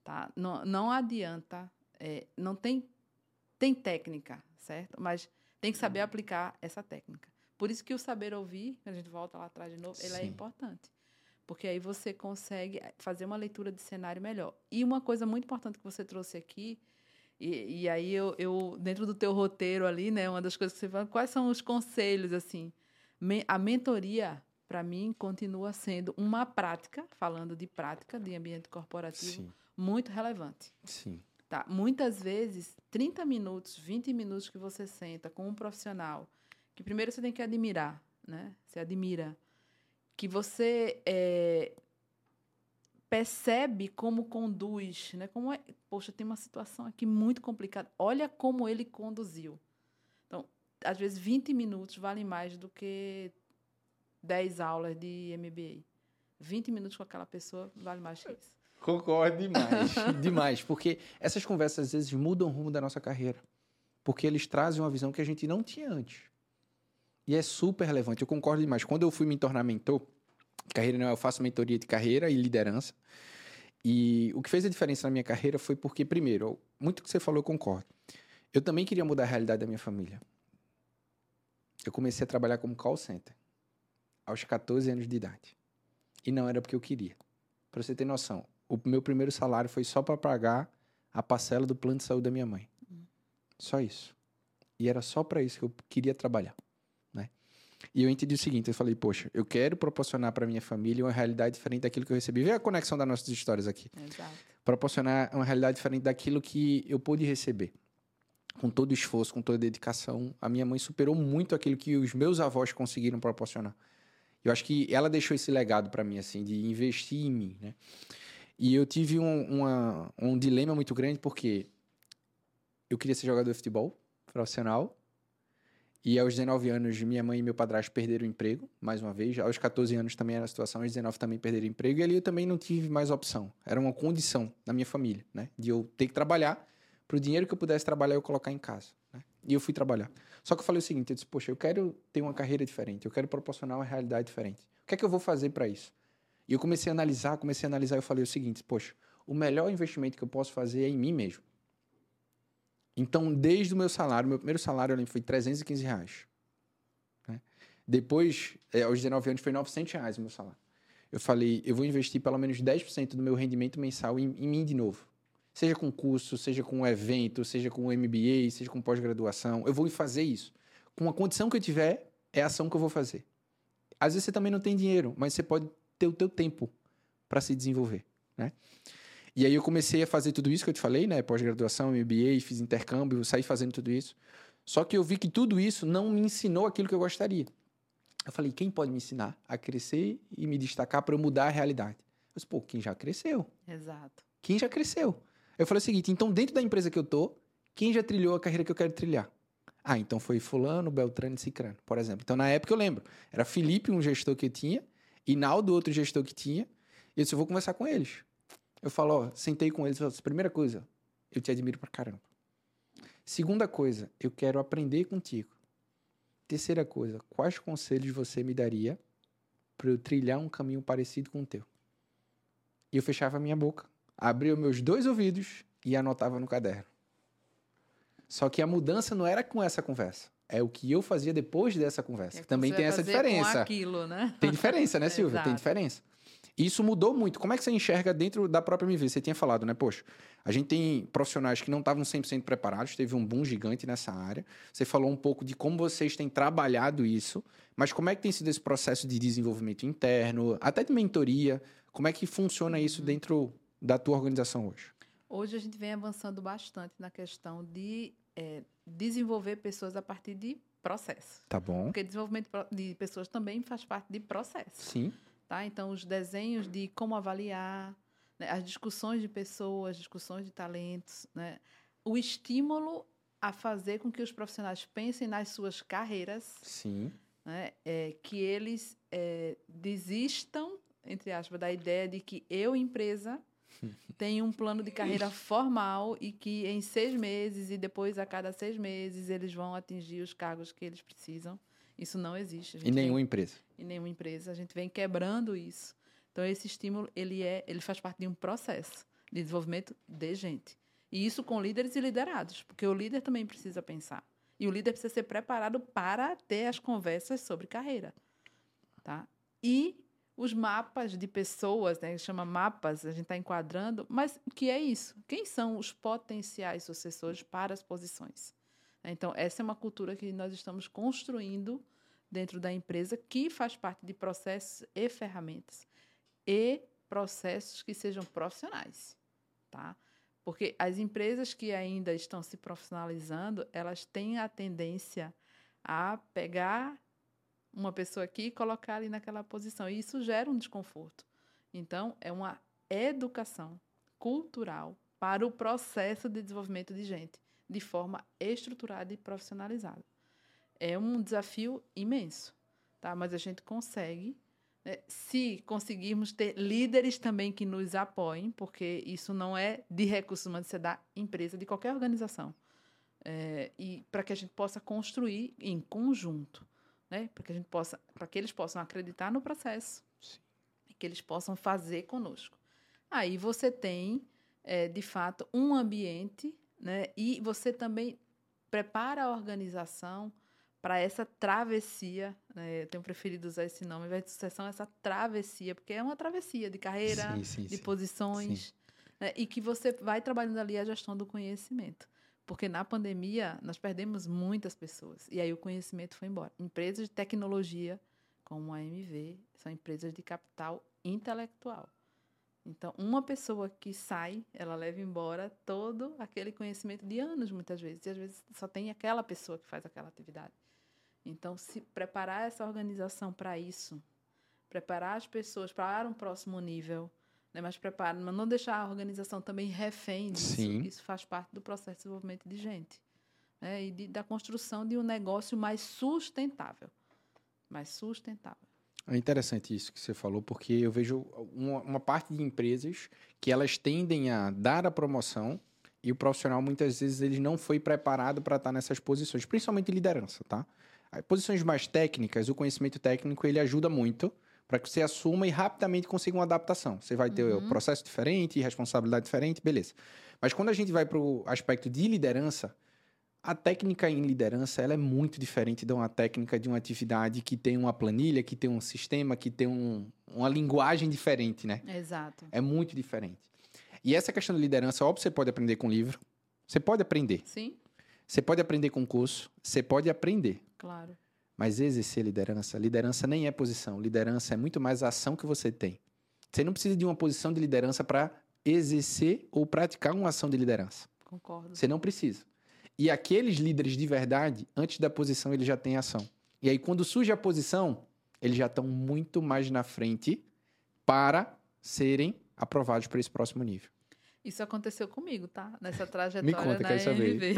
Tá? Não, não adianta, é, não tem, tem técnica, certo? Mas tem que saber aplicar essa técnica. Por isso que o saber ouvir, a gente volta lá atrás de novo, ele é Sim. importante. Porque aí você consegue fazer uma leitura de cenário melhor. E uma coisa muito importante que você trouxe aqui, e, e aí eu, eu, dentro do teu roteiro ali, né, uma das coisas que você fala, quais são os conselhos, assim? A mentoria, para mim, continua sendo uma prática, falando de prática de ambiente corporativo, Sim, muito relevante. sim. Tá? Muitas vezes, 30 minutos, 20 minutos que você senta com um profissional, que primeiro você tem que admirar, né? Você admira. Que você é, percebe como conduz, né? Como é, poxa, tem uma situação aqui muito complicada. Olha como ele conduziu. Então, às vezes 20 minutos vale mais do que 10 aulas de MBA. 20 minutos com aquela pessoa vale mais que isso. Concordo demais. <laughs> demais. Porque essas conversas às vezes mudam o rumo da nossa carreira. Porque eles trazem uma visão que a gente não tinha antes. E é super relevante. Eu concordo demais. Quando eu fui me tornar mentor, carreira não, eu faço mentoria de carreira e liderança. E o que fez a diferença na minha carreira foi porque, primeiro, muito que você falou, eu concordo. Eu também queria mudar a realidade da minha família. Eu comecei a trabalhar como call center aos 14 anos de idade. E não era porque eu queria. Para você ter noção, o meu primeiro salário foi só para pagar a parcela do plano de saúde da minha mãe. Só isso. E era só para isso que eu queria trabalhar, né? E eu entendi o seguinte, eu falei, poxa, eu quero proporcionar para minha família uma realidade diferente daquilo que eu recebi. Vê a conexão das nossas histórias aqui. Exato. Proporcionar uma realidade diferente daquilo que eu pude receber. com todo o esforço, com toda a dedicação, a minha mãe superou muito aquilo que os meus avós conseguiram proporcionar. Eu acho que ela deixou esse legado para mim, assim, de investir em mim, né? E eu tive um, uma, um dilema muito grande porque eu queria ser jogador de futebol profissional e aos 19 anos, minha mãe e meu padrasto perderam o emprego, mais uma vez. Aos 14 anos também era a situação, aos 19 também perderam o emprego. E ali eu também não tive mais opção. Era uma condição da minha família, né? De eu ter que trabalhar, para o dinheiro que eu pudesse trabalhar, eu colocar em casa. Né? E eu fui trabalhar. Só que eu falei o seguinte, eu disse, poxa, eu quero ter uma carreira diferente, eu quero proporcionar uma realidade diferente. O que é que eu vou fazer para isso? E eu comecei a analisar, comecei a analisar, eu falei o seguinte, poxa, o melhor investimento que eu posso fazer é em mim mesmo. Então, desde o meu salário, meu primeiro salário eu lembro, foi 315 reais. Né? Depois, é, aos 19 anos, foi 900 reais o meu salário. Eu falei, eu vou investir pelo menos 10% do meu rendimento mensal em, em, mim de novo. Seja com curso, seja com evento, seja com MBA, seja com pós-graduação. Eu vou fazer isso. Com a condição que eu tiver, é a ação que eu vou fazer. Às vezes você também não tem dinheiro, mas você pode ter o teu tempo para se desenvolver, né? E aí eu comecei a fazer tudo isso que eu te falei, né? Pós-graduação, MBA, fiz intercâmbio, saí fazendo tudo isso. Só que eu vi que tudo isso não me ensinou aquilo que eu gostaria. Eu falei, quem pode me ensinar a crescer e me destacar para eu mudar a realidade? Eu disse, pô, quem já cresceu. Exato. Quem já cresceu. Eu falei o seguinte, então dentro da empresa que eu tô, quem já trilhou a carreira que eu quero trilhar? Ah, então foi fulano, Beltrano e Cicrano, por exemplo. Então na época eu lembro, era Felipe, um gestor que eu tinha, e Naldo, outro gestor que tinha, e eu disse, eu vou conversar com eles. Eu falo, ó, sentei com eles e falei, primeira coisa, eu te admiro pra caramba. Segunda coisa, eu quero aprender contigo. Terceira coisa, quais conselhos você me daria para eu trilhar um caminho parecido com o teu? E eu fechava a minha boca, abria meus dois ouvidos e anotava no caderno. Só que a mudança não era com essa conversa. É o que eu fazia depois dessa conversa. É Também tem essa diferença. Aquilo, né? Tem diferença, né, <laughs> Silvia? tem diferença. E isso mudou muito. Como é que você enxerga dentro da própria MV? Você tinha falado, né? Poxa, a gente tem profissionais que não estavam 100% preparados, teve um boom gigante nessa área. Você falou um pouco de como vocês têm trabalhado isso, mas como é que tem sido esse processo de desenvolvimento interno, até de mentoria? Como é que funciona isso uhum. dentro da tua organização hoje? Hoje a gente vem avançando bastante na questão de é, desenvolver pessoas a partir de processo. Tá bom. Porque desenvolvimento de pessoas também faz parte de processo. Sim. Tá? Então, os desenhos de como avaliar, né? as discussões de pessoas, discussões de talentos, né? o estímulo a fazer com que os profissionais pensem nas suas carreiras. Sim. Né? É, que eles é, desistam, entre aspas, da ideia de que eu, empresa, tenho um plano de carreira formal e que em seis meses e depois a cada seis meses eles vão atingir os cargos que eles precisam. Isso não existe. Em nenhuma vem, empresa. Em nenhuma empresa. A gente vem quebrando isso. Então, esse estímulo, ele, é, ele faz parte de um processo de desenvolvimento de gente. E isso com líderes e liderados, porque o líder também precisa pensar. E o líder precisa ser preparado para ter as conversas sobre carreira. Tá? E os mapas de pessoas, né, chama mapas, a gente está enquadrando, mas que é isso? Quem são os potenciais sucessores para as posições? Então, essa é uma cultura que nós estamos construindo dentro da empresa, que faz parte de processos e ferramentas e processos que sejam profissionais, tá? Porque as empresas que ainda estão se profissionalizando, elas têm a tendência a pegar uma pessoa aqui e colocar ali naquela posição. E isso gera um desconforto. Então, é uma educação cultural para o processo de desenvolvimento de gente de forma estruturada e profissionalizada. É um desafio imenso, tá? mas a gente consegue. Né? Se conseguirmos ter líderes também que nos apoiem, porque isso não é de recursos humanos, isso é da empresa, de qualquer organização. É, e para que a gente possa construir em conjunto, né? para que a gente possa, para que eles possam acreditar no processo Sim. e que eles possam fazer conosco. Aí você tem, é, de fato, um ambiente né? E você também prepara a organização para essa travessia, né? eu tenho preferido usar esse nome, ao invés de sucessão, essa travessia, porque é uma travessia de carreira, sim, sim, de sim. posições, né? e que você vai trabalhando ali a gestão do conhecimento. Porque na pandemia nós perdemos muitas pessoas, e aí o conhecimento foi embora. Empresas de tecnologia, como a MV, são empresas de capital intelectual. Então, uma pessoa que sai, ela leva embora todo aquele conhecimento de anos, muitas vezes. E às vezes só tem aquela pessoa que faz aquela atividade. Então, se preparar essa organização para isso, preparar as pessoas para um próximo nível, né, mas preparar, mas não deixar a organização também refém disso. Sim. Isso faz parte do processo de desenvolvimento de gente. Né, e de, da construção de um negócio mais sustentável. Mais sustentável. É interessante isso que você falou, porque eu vejo uma, uma, parte de empresas que elas tendem a dar a promoção e o profissional muitas vezes ele não foi preparado para estar nessas posições, principalmente liderança, tá? Posições mais técnicas, o conhecimento técnico ele ajuda muito para que você assuma e rapidamente consiga uma adaptação. Você vai ter uhum. um processo diferente, responsabilidade diferente, beleza. Mas quando a gente vai para o aspecto de liderança, a técnica em liderança ela é muito diferente de uma técnica de uma atividade que tem uma planilha, que tem um sistema, que tem um, uma linguagem diferente, né? Exato. É muito diferente. E essa questão de liderança, óbvio, você pode aprender com livro, você pode aprender. Sim. Você pode aprender com curso, você pode aprender. Claro. Mas exercer liderança, liderança nem é posição, liderança é muito mais a ação que você tem. Você não precisa de uma posição de liderança para exercer ou praticar uma ação de liderança. Concordo. Você não precisa. E aqueles líderes de verdade, antes da posição, eles já têm ação. E aí, quando surge a posição, eles já estão muito mais na frente para serem aprovados para esse próximo nível. Isso aconteceu comigo, tá? Nessa trajetória Me conta, na MV.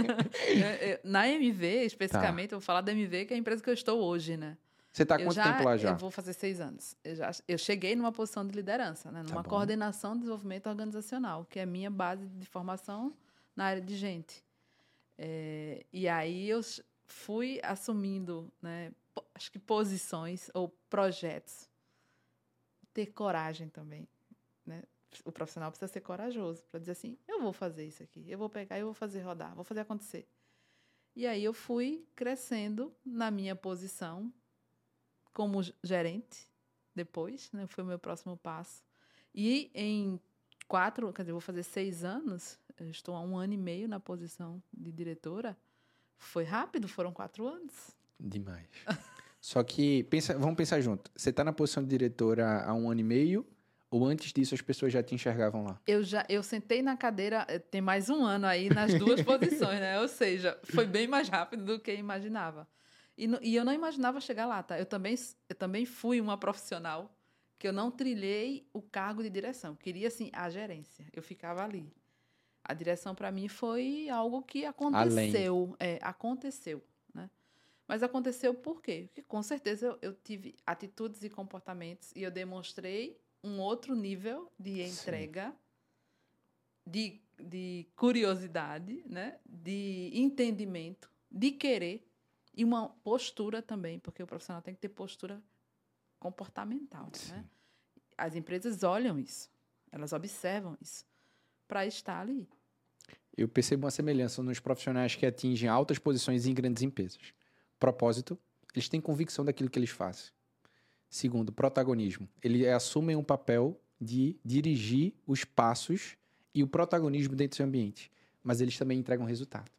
<laughs> Na MV, especificamente, tá. eu vou falar da MV, que é a empresa que eu estou hoje, né? Você está quanto já, tempo lá já? Eu vou fazer seis anos. Eu, já, eu cheguei numa posição de liderança, né? numa tá coordenação de desenvolvimento organizacional, que é a minha base de formação na área de gente. É, e aí eu fui assumindo, né, acho que posições ou projetos. Ter coragem também, né? O profissional precisa ser corajoso para dizer assim: eu vou fazer isso aqui, eu vou pegar, eu vou fazer rodar, vou fazer acontecer. E aí eu fui crescendo na minha posição como gerente depois, né? Foi o meu próximo passo. E em quatro, quer dizer, vou fazer seis anos, estou há um ano e meio na posição de diretora. Foi rápido, foram quatro anos. Demais. <laughs> Só que, pensa, vamos pensar junto. Você está na posição de diretora há um ano e meio, ou antes disso as pessoas já te enxergavam lá? Eu já, eu sentei na cadeira, eh, tem mais um ano aí nas duas <laughs> posições, né? Ou seja, foi bem mais rápido do que imaginava. E, e eu não imaginava chegar lá, tá? Eu também, eu também fui uma profissional que eu não trilhei o cargo de direção. Queria, assim, a gerência. Eu ficava ali. A direção, para mim, foi algo que aconteceu. É, aconteceu, né? Mas aconteceu por quê? Porque, com certeza, eu, eu, tive atitudes e comportamentos e eu demonstrei um outro nível de entrega, de, de curiosidade, né? De entendimento, de querer e uma postura também, porque o profissional tem que ter postura comportamental. Né? As empresas olham isso, elas observam isso para estar ali. Eu percebo uma semelhança nos profissionais que atingem altas posições em grandes empresas. Propósito, eles têm convicção daquilo que eles fazem. Segundo, protagonismo. Eles assumem um papel de dirigir os passos e o protagonismo dentro do seu ambiente. Mas eles também entregam resultado.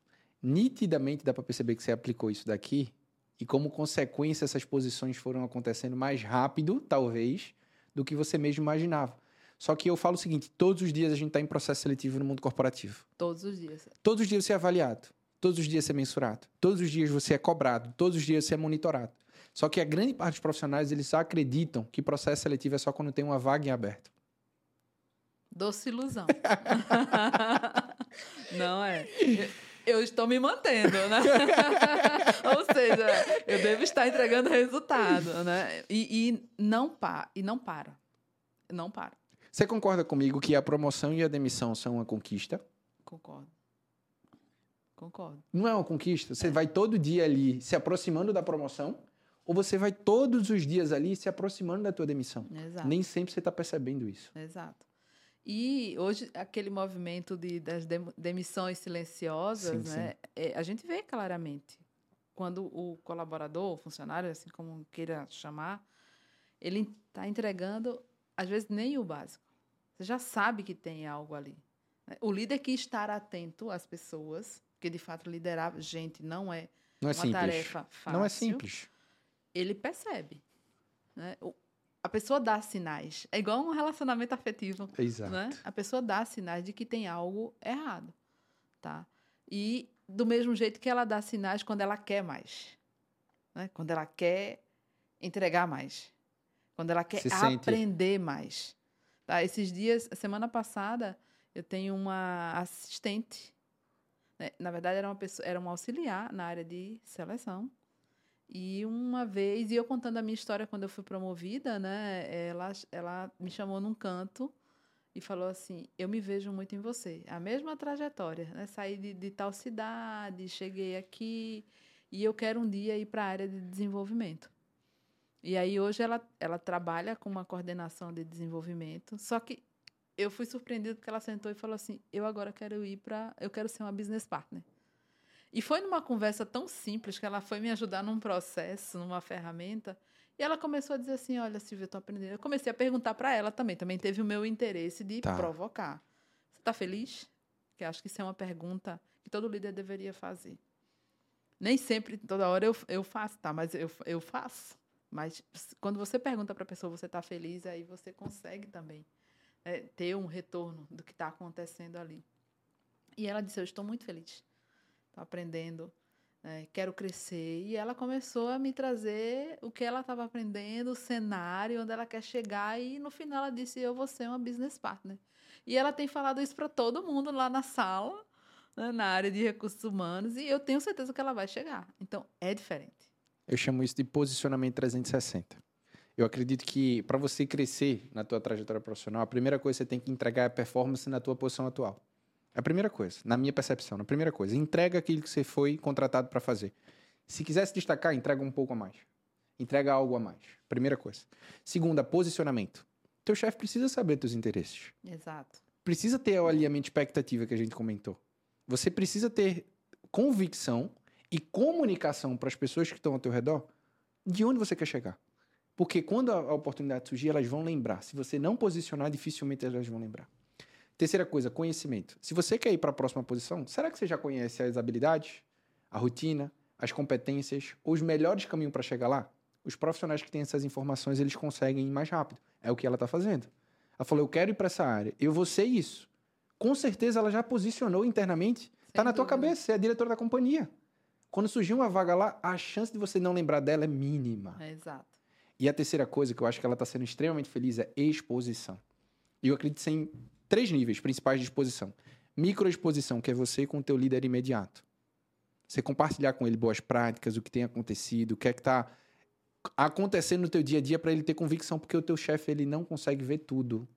Nitidamente dá para perceber que você aplicou isso daqui e como consequência essas posições foram acontecendo mais rápido, talvez, do que você mesmo imaginava. Só que eu falo o seguinte: todos os dias a gente está em processo seletivo no mundo corporativo. Todos os dias. Todos os dias você é avaliado. Todos os dias você é mensurado. Todos os dias você é cobrado. Todos os dias você é monitorado. Só que a grande parte dos profissionais eles acreditam que processo seletivo é só quando tem uma vaga em aberto. Doce ilusão. <laughs> Não é eu estou me mantendo, né? <laughs> Ou seja, eu devo estar entregando resultado, né? E, e não pa, e não para. Não para. Você concorda comigo que a promoção e a demissão são uma conquista? Concordo. Concordo. Não é uma conquista? Você é. vai todo dia ali se aproximando da promoção ou você vai todos os dias ali se aproximando da tua demissão? Exato. Nem sempre você está percebendo isso. Exato. E hoje, aquele movimento de, das demissões silenciosas, sim, né, sim. É, a gente vê claramente. Quando o colaborador, o funcionário, assim como queira chamar, ele está entregando, às vezes, nem o básico. Você já sabe que tem algo ali. Né? O líder que estar atento às pessoas, porque de fato liderar gente não é, não é uma simples. tarefa fácil. Não é simples. Ele percebe. Né? a pessoa dá sinais. É igual um relacionamento afetivo. Exato. Né? A pessoa dá sinais de que tem algo errado, tá? E do mesmo jeito que ela dá sinais quando ela quer mais, né? Quando ela quer entregar mais, quando ela quer Se aprender sente. mais. Tá? Esses dias, semana passada, eu tenho uma assistente. Né? Na verdade, era uma pessoa, era uma auxiliar na área de seleção. E uma vez, e eu contando a minha história quando eu fui promovida, né? Ela, ela me chamou num canto e falou assim: Eu me vejo muito em você. A mesma trajetória, né? Saí de, de tal cidade, cheguei aqui e eu quero um dia ir para a área de desenvolvimento. E aí hoje ela, ela trabalha com uma coordenação de desenvolvimento, só que eu fui surpreendida porque ela sentou e falou assim: "Eu agora quero ir para, eu quero ser uma business partner". E foi numa conversa tão simples que ela foi me ajudar num processo, numa ferramenta, e ela começou a dizer assim: "Olha, Silvia, eu tô aprendendo". Eu comecei a perguntar para ela também, também teve o meu interesse de Tá. provocar. Você está feliz? Que acho que isso é uma pergunta que todo líder deveria fazer. Nem sempre, toda hora eu, eu faço, tá? Mas eu, eu faço. Mas quando você pergunta para a pessoa, você está feliz, aí você consegue também é, ter um retorno do que está acontecendo ali. E ela disse: Eu estou muito feliz. Aprendendo, é, quero crescer. E ela começou a me trazer o que ela estava aprendendo, o cenário, onde ela quer chegar. E no final ela disse: Eu vou ser uma business partner. E ela tem falado isso para todo mundo lá na sala, né, na área de recursos humanos. E eu tenho certeza que ela vai chegar. Então é diferente. Eu chamo isso de posicionamento 360. Eu acredito que para você crescer na tua trajetória profissional, a primeira coisa que você tem que entregar é a performance na tua posição atual. É a primeira coisa, na minha percepção, a primeira coisa. Entrega aquilo que você foi contratado para fazer. Se quiser se destacar, entrega um pouco a mais. Entrega algo a mais. Primeira coisa. Segunda, posicionamento. Teu chefe precisa saber teus interesses. Exato. Precisa ter o alinhamento de expectativa que a gente comentou. Você precisa ter convicção e comunicação para as pessoas que estão ao teu redor de onde você quer chegar. Porque quando a a oportunidade surgir, elas vão lembrar. Se você não posicionar, dificilmente elas vão lembrar. Terceira coisa, conhecimento. Se você quer ir para a próxima posição, será que você já conhece as habilidades, a rotina, as competências, os melhores caminhos para chegar lá? Os profissionais que têm essas informações, eles conseguem ir mais rápido. É o que ela está fazendo. Ela falou, eu quero ir para essa área, eu vou ser isso. Com certeza ela já posicionou internamente. Está Sem na tua cabeça, você é a diretora da companhia. Quando surgir uma vaga lá, a chance de você não lembrar dela é mínima. É exato. E a terceira coisa que eu acho que ela está sendo extremamente feliz é exposição. E eu acredito ser em três níveis principais de exposição. Microexposição, que é você com o teu líder imediato. Você compartilhar com ele boas práticas, o que tem acontecido, o que é que está acontecendo no teu dia a dia para ele ter convicção, porque o teu chefe ele não consegue ver tudo.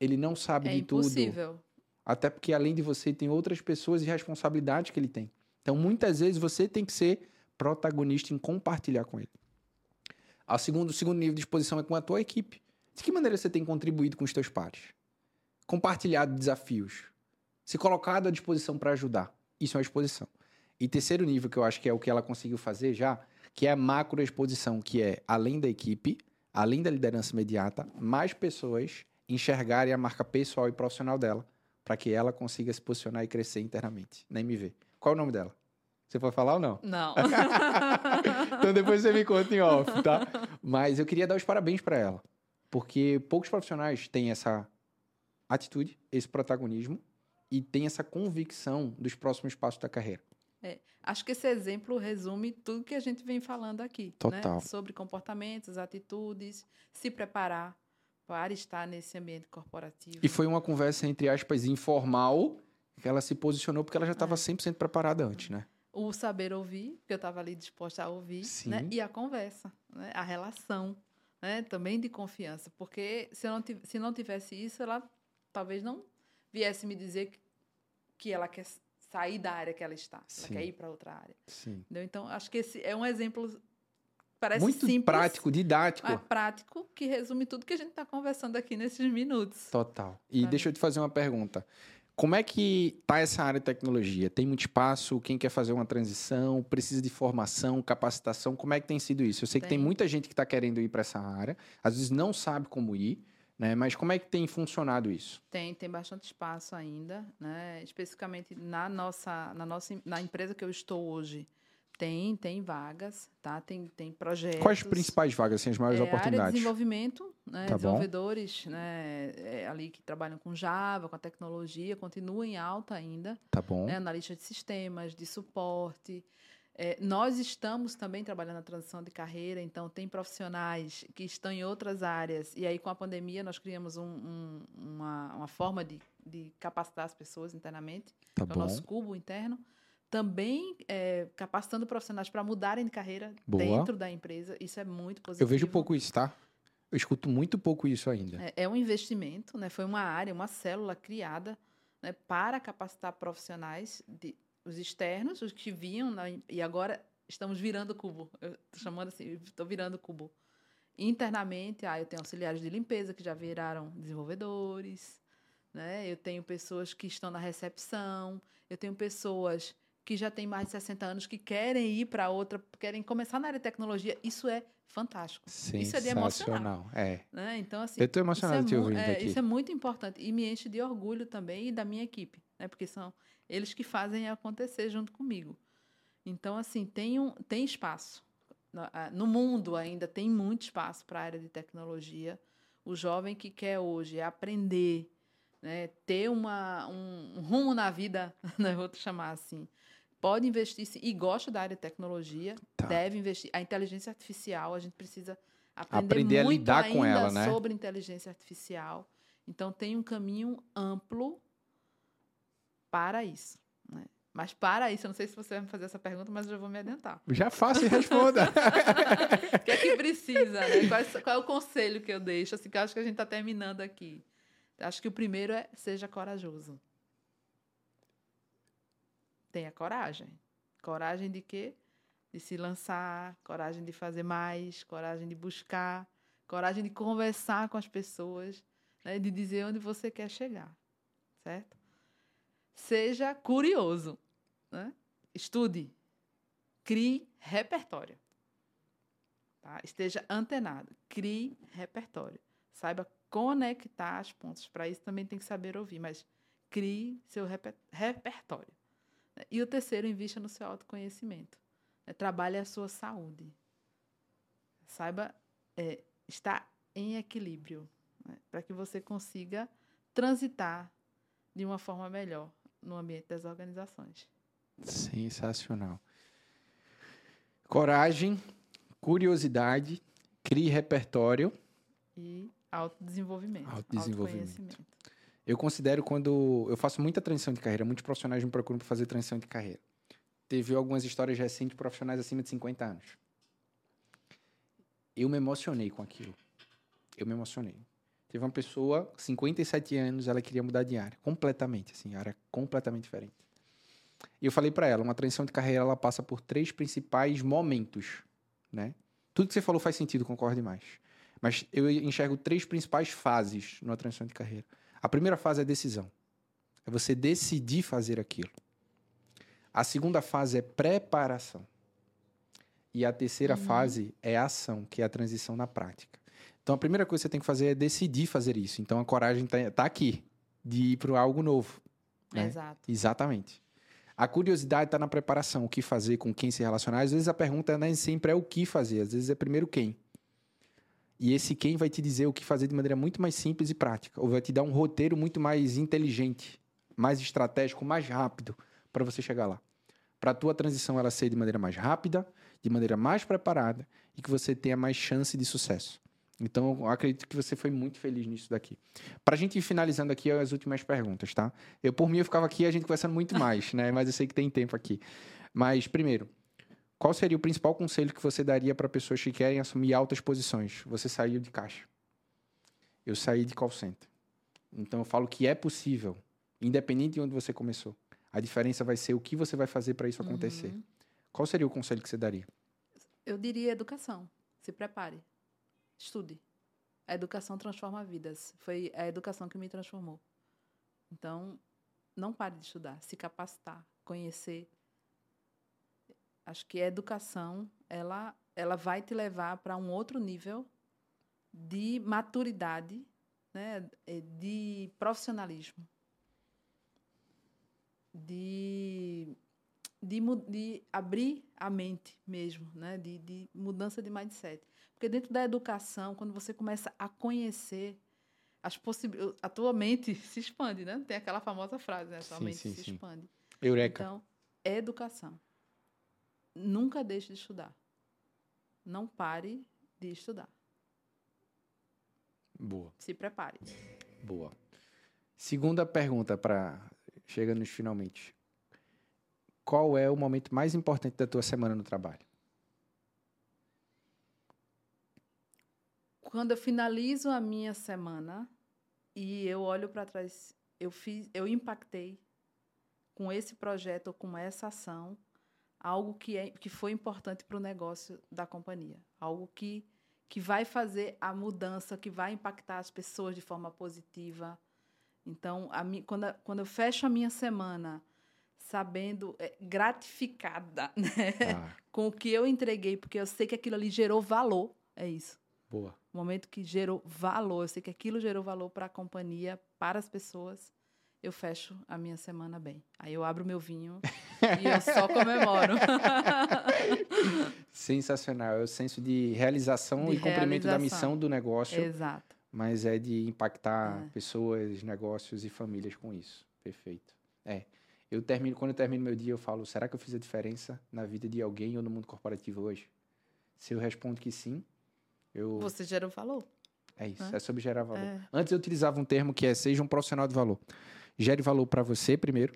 Ele não sabe É de tudo. impossível. Até porque além de você tem outras pessoas e responsabilidades que ele tem. Então muitas vezes você tem que ser protagonista em compartilhar com ele. O segundo, o segundo nível de exposição é com a tua equipe. De que maneira você tem contribuído com os teus pares? Compartilhado desafios. Se colocado à disposição para ajudar. Isso é uma exposição. E terceiro nível, que eu acho que é o que ela conseguiu fazer já, que é a macroexposição, que é além da equipe, além da liderança imediata, mais pessoas enxergarem a marca pessoal e profissional dela, para que ela consiga se posicionar e crescer internamente na MV. Qual é o nome dela? Você pode falar ou não? Não. <laughs> então depois você me conta em off, tá? Mas eu queria dar os parabéns para ela, porque poucos profissionais têm essa atitude, esse protagonismo e têm essa convicção dos próximos passos da carreira. Acho que esse exemplo resume tudo que a gente vem falando aqui. Total. Né? Sobre comportamentos, atitudes, se preparar para estar nesse ambiente corporativo. E foi uma conversa, entre aspas, informal, que ela se posicionou porque ela já É. estava 100% preparada antes, né? O saber ouvir, que eu estava ali disposta a ouvir, Sim. né? e a conversa, né? a relação, né? também de confiança. Porque se, não se não tivesse isso, ela talvez não viesse me dizer que, que ela quer sair da área que ela está, Sim. ela quer ir para outra área. Sim. Entendeu? Então, acho que esse é um exemplo, parece Muito simples, prático, didático. mas prático, que resume tudo que a gente está conversando aqui nesses minutos. Total. E Pra deixa eu te fazer uma pergunta. Como é que tá essa área de tecnologia? Tem muito espaço? Quem quer fazer uma transição? Precisa de formação, capacitação? Como é que tem sido isso? Eu sei que tem Tem. muita gente que está querendo ir para essa área, às vezes não sabe como ir, né? Mas como é que tem funcionado isso? Tem, tem bastante espaço ainda, né? Especificamente na nossa, na nossa, na empresa que eu estou hoje, Tem, tem vagas, tá? Tem, tem projetos. Quais as principais vagas, assim, as maiores é, oportunidades? Área de desenvolvimento, né? Tá desenvolvedores né? É, ali que trabalham com Java, com a tecnologia, continua em alta ainda. Tá bom. Né? Analista de sistemas, de suporte. É, nós estamos também trabalhando na transição de carreira, então tem profissionais que estão em outras áreas. E aí, com a pandemia, nós criamos um, um, uma, uma forma de, de capacitar as pessoas internamente, tá é o nosso cubo interno também é, capacitando profissionais para mudarem de carreira Boa. dentro da empresa. Isso é muito positivo. Eu vejo pouco isso, tá? Eu escuto muito pouco isso ainda. É, é um investimento, né? Foi uma área, uma célula criada né, para capacitar profissionais, de, os externos, os que vinham, na, e agora estamos virando cubo. Eu estou chamando assim, estou virando cubo. Internamente, ah, eu tenho auxiliares de limpeza que já viraram desenvolvedores, né? Eu tenho pessoas que estão na recepção, eu tenho pessoas que já tem mais de 60 anos, que querem ir para outra, querem começar na área de tecnologia, isso é fantástico. Isso é de emocional. É. Né? Então, assim, Eu estou emocionado é te ouvindo é, aqui. Isso é muito importante e me enche de orgulho também e da minha equipe, né? porque são eles que fazem acontecer junto comigo. Então, assim, tem, um, tem espaço. No mundo ainda tem muito espaço para a área de tecnologia. O jovem que quer hoje aprender, né, ter uma, um, um rumo na vida, <laughs> né, vou te chamar assim, pode investir sim, e gosta da área de tecnologia, tá. deve investir. A inteligência artificial, a gente precisa aprender, aprender muito a lidar com ela, né? sobre inteligência artificial. Então, tem um caminho amplo para isso. Né? Mas para isso, eu não sei se você vai me fazer essa pergunta, mas eu já vou me adiantar. Já faço e responda. <laughs> O que é que precisa, né? Qual, é, qual, é o conselho que eu deixo? Assim, que eu acho que a gente está terminando aqui. Acho que o primeiro é seja corajoso. Tenha coragem. Coragem de quê? De se lançar, coragem de fazer mais, coragem de buscar, coragem de conversar com as pessoas, né? de dizer onde você quer chegar, certo? Seja curioso, né? estude, crie repertório. Tá? Esteja antenado, crie repertório. Saiba conectar as pontas. Para isso também tem que saber ouvir, mas crie seu reper repertório. E o terceiro, invista no seu autoconhecimento. É, trabalhe a sua saúde. Saiba é, estar em equilíbrio, né, para que você consiga transitar de uma forma melhor no ambiente das organizações. Sensacional. Coragem, curiosidade, crie repertório. E autodesenvolvimento. Autodesenvolvimento. Eu considero quando eu faço muita transição de carreira, muitos profissionais me procuram para fazer transição de carreira. Teve algumas histórias recentes de profissionais acima de 50 anos. Eu me emocionei com aquilo. Eu me emocionei. Teve uma pessoa, 57 anos, ela queria mudar de área, completamente, assim, área completamente diferente. E eu falei para ela, uma transição de carreira, ela passa por três principais momentos, né? Tudo que você falou faz sentido, concordo demais. Mas eu enxergo três principais fases numa transição de carreira. A primeira fase é decisão. É você decidir fazer aquilo. A segunda fase é preparação. E a terceira uhum. fase é ação, que é a transição na prática. Então a primeira coisa que você tem que fazer é decidir fazer isso. Então a coragem está tá aqui, de ir para algo novo. Né? Exato. Exatamente. A curiosidade está na preparação, o que fazer, com quem se relacionar. Às vezes a pergunta nem sempre é o que fazer, às vezes é primeiro quem. E esse quem vai te dizer o que fazer de maneira muito mais simples e prática, ou vai te dar um roteiro muito mais inteligente, mais estratégico, mais rápido para você chegar lá. Para a tua transição ela ser de maneira mais rápida, de maneira mais preparada e que você tenha mais chance de sucesso. Então, eu acredito que você foi muito feliz nisso daqui. Para a gente ir finalizando aqui as últimas perguntas, tá? Eu, por mim, eu ficava aqui a gente conversando muito mais, né? Mas eu sei que tem tempo aqui. Mas, primeiro, qual seria o principal conselho que você daria para pessoas que querem assumir altas posições? Você saiu de caixa. Eu saí de call center. Então eu falo que é possível, independente de onde você começou. A diferença vai ser o que você vai fazer para isso acontecer. Uhum. Qual seria o conselho que você daria? Eu diria educação. Se prepare. Estude. A educação transforma vidas. Foi a educação que me transformou. Então, não pare de estudar, se capacitar, conhecer, acho que a educação ela ela vai te levar para um outro nível de maturidade, né, é, de profissionalismo, de de, de abrir a mente mesmo, né? De, de mudança de mindset. Porque dentro da educação, quando você começa a conhecer as possibilidades, a tua mente <laughs> se expande, né? Tem aquela famosa frase, né? A tua sim, mente sim, se sim. expande. Eureka. Então, é educação. Nunca deixe de estudar. Não pare de estudar. Boa. Se prepare. Boa. Segunda pergunta para chega nos finalmente. Qual é o momento mais importante da tua semana no trabalho? Quando eu finalizo a minha semana e eu olho para trás, eu fiz, eu impactei com esse projeto ou com essa ação algo que, é, que foi importante para o negócio da companhia, algo que, que vai fazer a mudança, que vai impactar as pessoas de forma positiva. Então, a mi, quando, quando eu fecho a minha semana sabendo, é, gratificada <laughs> né? Ah. com o que eu entreguei, porque eu sei que aquilo ali gerou valor, é isso. Boa. O momento que gerou valor, eu sei que aquilo gerou valor para a companhia, para as pessoas eu fecho a minha semana bem. Aí eu abro meu vinho e eu só <laughs> comemoro. Sensacional. É o senso de realização de e cumprimento da missão do negócio. Exato. Mas é de impactar é. pessoas, negócios e famílias com isso. Perfeito. É. Eu termino, quando eu termino meu dia, eu falo: será que eu fiz a diferença na vida de alguém ou no mundo corporativo hoje? Se eu respondo que sim, eu. Você gerou valor. É isso, é, é sobre gerar valor. É. Antes eu utilizava um termo que é seja um profissional de valor. Gere valor para você primeiro,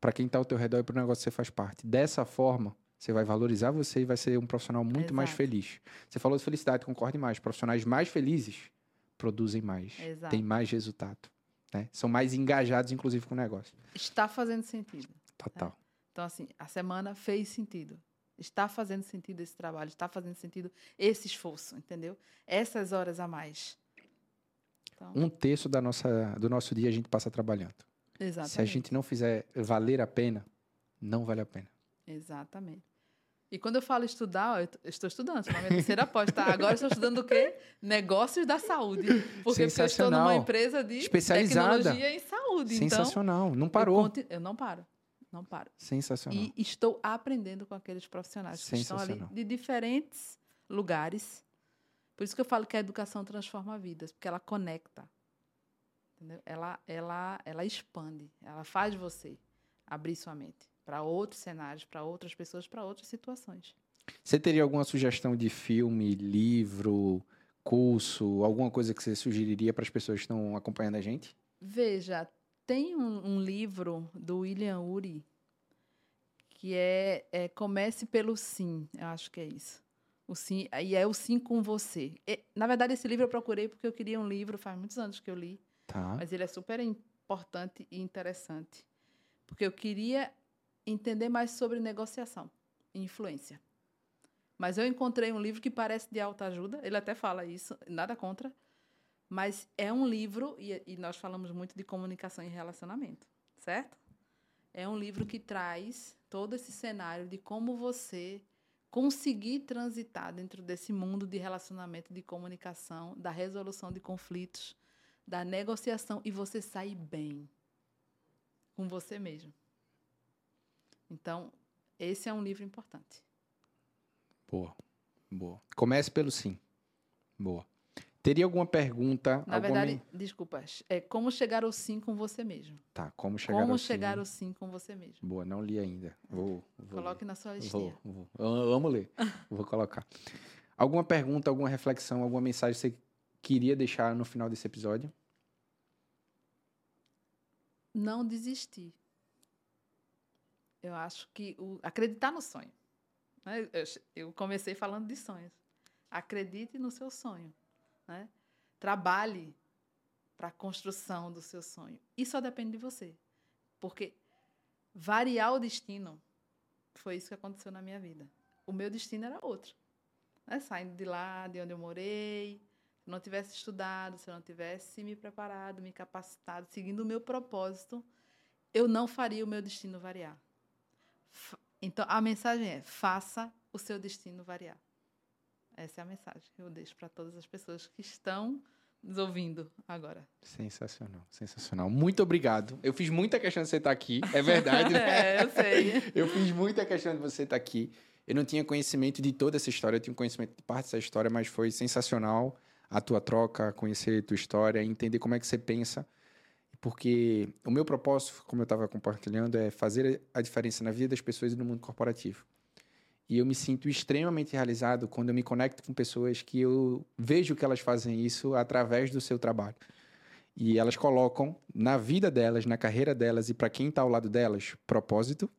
para quem está ao teu redor e para o negócio que você faz parte. Dessa forma, você vai valorizar você e vai ser um profissional muito Exato. mais feliz. Você falou de felicidade, concorde mais. Profissionais mais felizes produzem mais, Exato. têm mais resultado. Né? São mais engajados, inclusive, com o negócio. Está fazendo sentido. Total. Né? Então, assim, a semana fez sentido. Está fazendo sentido esse trabalho, está fazendo sentido esse esforço, entendeu? Essas horas a mais. Então... Um terço da nossa, do nosso dia a gente passa trabalhando. Exatamente. Se a gente não fizer valer a pena, não vale a pena. Exatamente. E quando eu falo estudar, eu estou estudando, na minha terceira pós, tá? Agora estou estudando o quê? Negócios da saúde. Porque eu estou numa empresa de Especializada. tecnologia em saúde. Então Sensacional. Então, não parou. Eu, eu, não paro. Não paro. Sensacional. E estou aprendendo com aqueles profissionais que estão ali de diferentes lugares por isso que eu falo que a educação transforma vidas, porque ela conecta. Entendeu? Ela, ela, ela expande, ela faz você abrir sua mente para outros cenários, para outras pessoas, para outras situações. Você teria alguma sugestão de filme, livro, curso, alguma coisa que você sugeriria para as pessoas que estão acompanhando a gente? Veja, tem um, um livro do William Uri que é, é Comece pelo Sim, eu acho que é isso. O sim, e é o sim com você. E, na verdade, esse livro eu procurei porque eu queria um livro, faz muitos anos que eu li. Tá. Mas ele é super importante e interessante. Porque eu queria entender mais sobre negociação e influência. Mas eu encontrei um livro que parece de alta ajuda, ele até fala isso, nada contra, mas é um livro, e, e nós falamos muito de comunicação e relacionamento, certo? É um livro que traz todo esse cenário de como você conseguir transitar dentro desse mundo de relacionamento, de comunicação, da resolução de conflitos, da negociação e você sair bem com você mesmo. Então, esse é um livro importante. Boa, boa. Comece pelo sim. Boa. Teria alguma pergunta? Na alguma... verdade, desculpas. É como chegar ao sim com você mesmo. Tá, como chegar como ao chegar sim. ao sim com você mesmo. Boa, não li ainda. Vou, vou Coloque ler. na sua listinha. Vou, vou. Eu amo ler. <laughs> vou colocar. Alguma pergunta, alguma reflexão, alguma mensagem que você queria deixar no final desse episódio? Não desistir. Eu acho que o, acreditar no sonho. Né? Eu comecei falando de sonhos. Acredite no seu sonho. Né? Trabalhe para a construção do seu sonho. E só depende de você. Porque variar o destino foi isso que aconteceu na minha vida. O meu destino era outro. Né? Saindo de lá, de onde eu morei, se eu não tivesse estudado, se eu não tivesse me preparado, me capacitado, seguindo o meu propósito, eu não faria o meu destino variar. Então, a mensagem é: faça o seu destino variar. Essa é a mensagem que eu deixo para todas as pessoas que estão nos ouvindo agora. Sensacional, sensacional. Muito obrigado. Eu fiz muita questão de você estar aqui, é verdade, né? <laughs> é, eu sei. <laughs> eu fiz muita questão de você estar aqui. Eu não tinha conhecimento de toda essa história, eu tinha conhecimento de parte dessa história, mas foi sensacional a tua troca, conhecer a tua história, entender como é que você pensa. Porque o meu propósito, como eu estava compartilhando, é fazer a diferença na vida das pessoas e no mundo corporativo. E eu me sinto extremamente realizado quando eu me conecto com pessoas que eu vejo que elas fazem isso através do seu trabalho. E elas colocam na vida delas, na carreira delas e para quem está ao lado delas, propósito,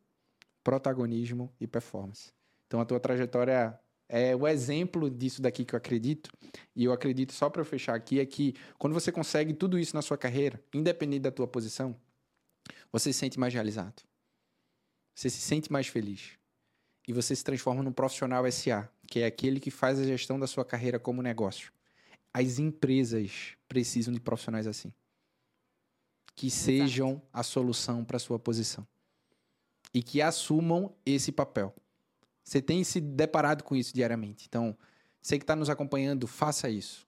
protagonismo e performance. Então a tua trajetória é o exemplo disso daqui que eu acredito. E eu acredito, só para fechar aqui, é que quando você consegue tudo isso na sua carreira, independente da tua posição, você se sente mais realizado. Você se sente mais feliz. E você se transforma num profissional SA, que é aquele que faz a gestão da sua carreira como negócio. As empresas precisam de profissionais assim. Que Exato. sejam a solução para a sua posição. E que assumam esse papel. Você tem se deparado com isso diariamente. Então, você que está nos acompanhando, faça isso.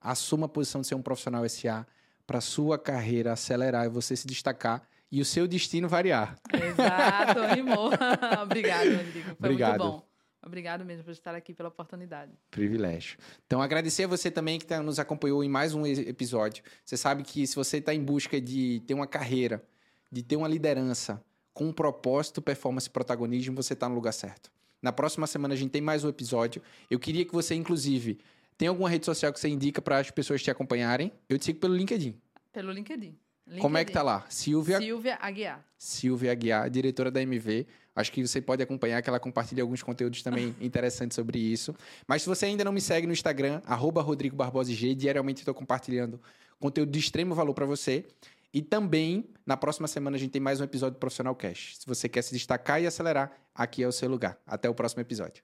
Assuma a posição de ser um profissional SA para sua carreira acelerar e você se destacar e o seu destino variar. Exato, <laughs> animou. <laughs> Obrigado, Rodrigo. Foi Obrigado. muito bom. Obrigado mesmo por estar aqui pela oportunidade. Privilégio. Então, agradecer a você também que tá, nos acompanhou em mais um episódio. Você sabe que se você está em busca de ter uma carreira, de ter uma liderança com um propósito, performance e protagonismo, você está no lugar certo. Na próxima semana a gente tem mais um episódio. Eu queria que você, inclusive, tem alguma rede social que você indica para as pessoas te acompanharem? Eu te sigo pelo LinkedIn. Pelo LinkedIn. LinkedIn. Como é que tá lá? Silvia... Silvia Aguiar. Silvia Aguiar, diretora da MV. Acho que você pode acompanhar, que ela compartilha alguns conteúdos também <laughs> interessantes sobre isso. Mas se você ainda não me segue no Instagram, arroba Rodrigo Barbosa G, diariamente estou compartilhando conteúdo de extremo valor para você. E também, na próxima semana, a gente tem mais um episódio do Profissional Cash. Se você quer se destacar e acelerar, aqui é o seu lugar. Até o próximo episódio.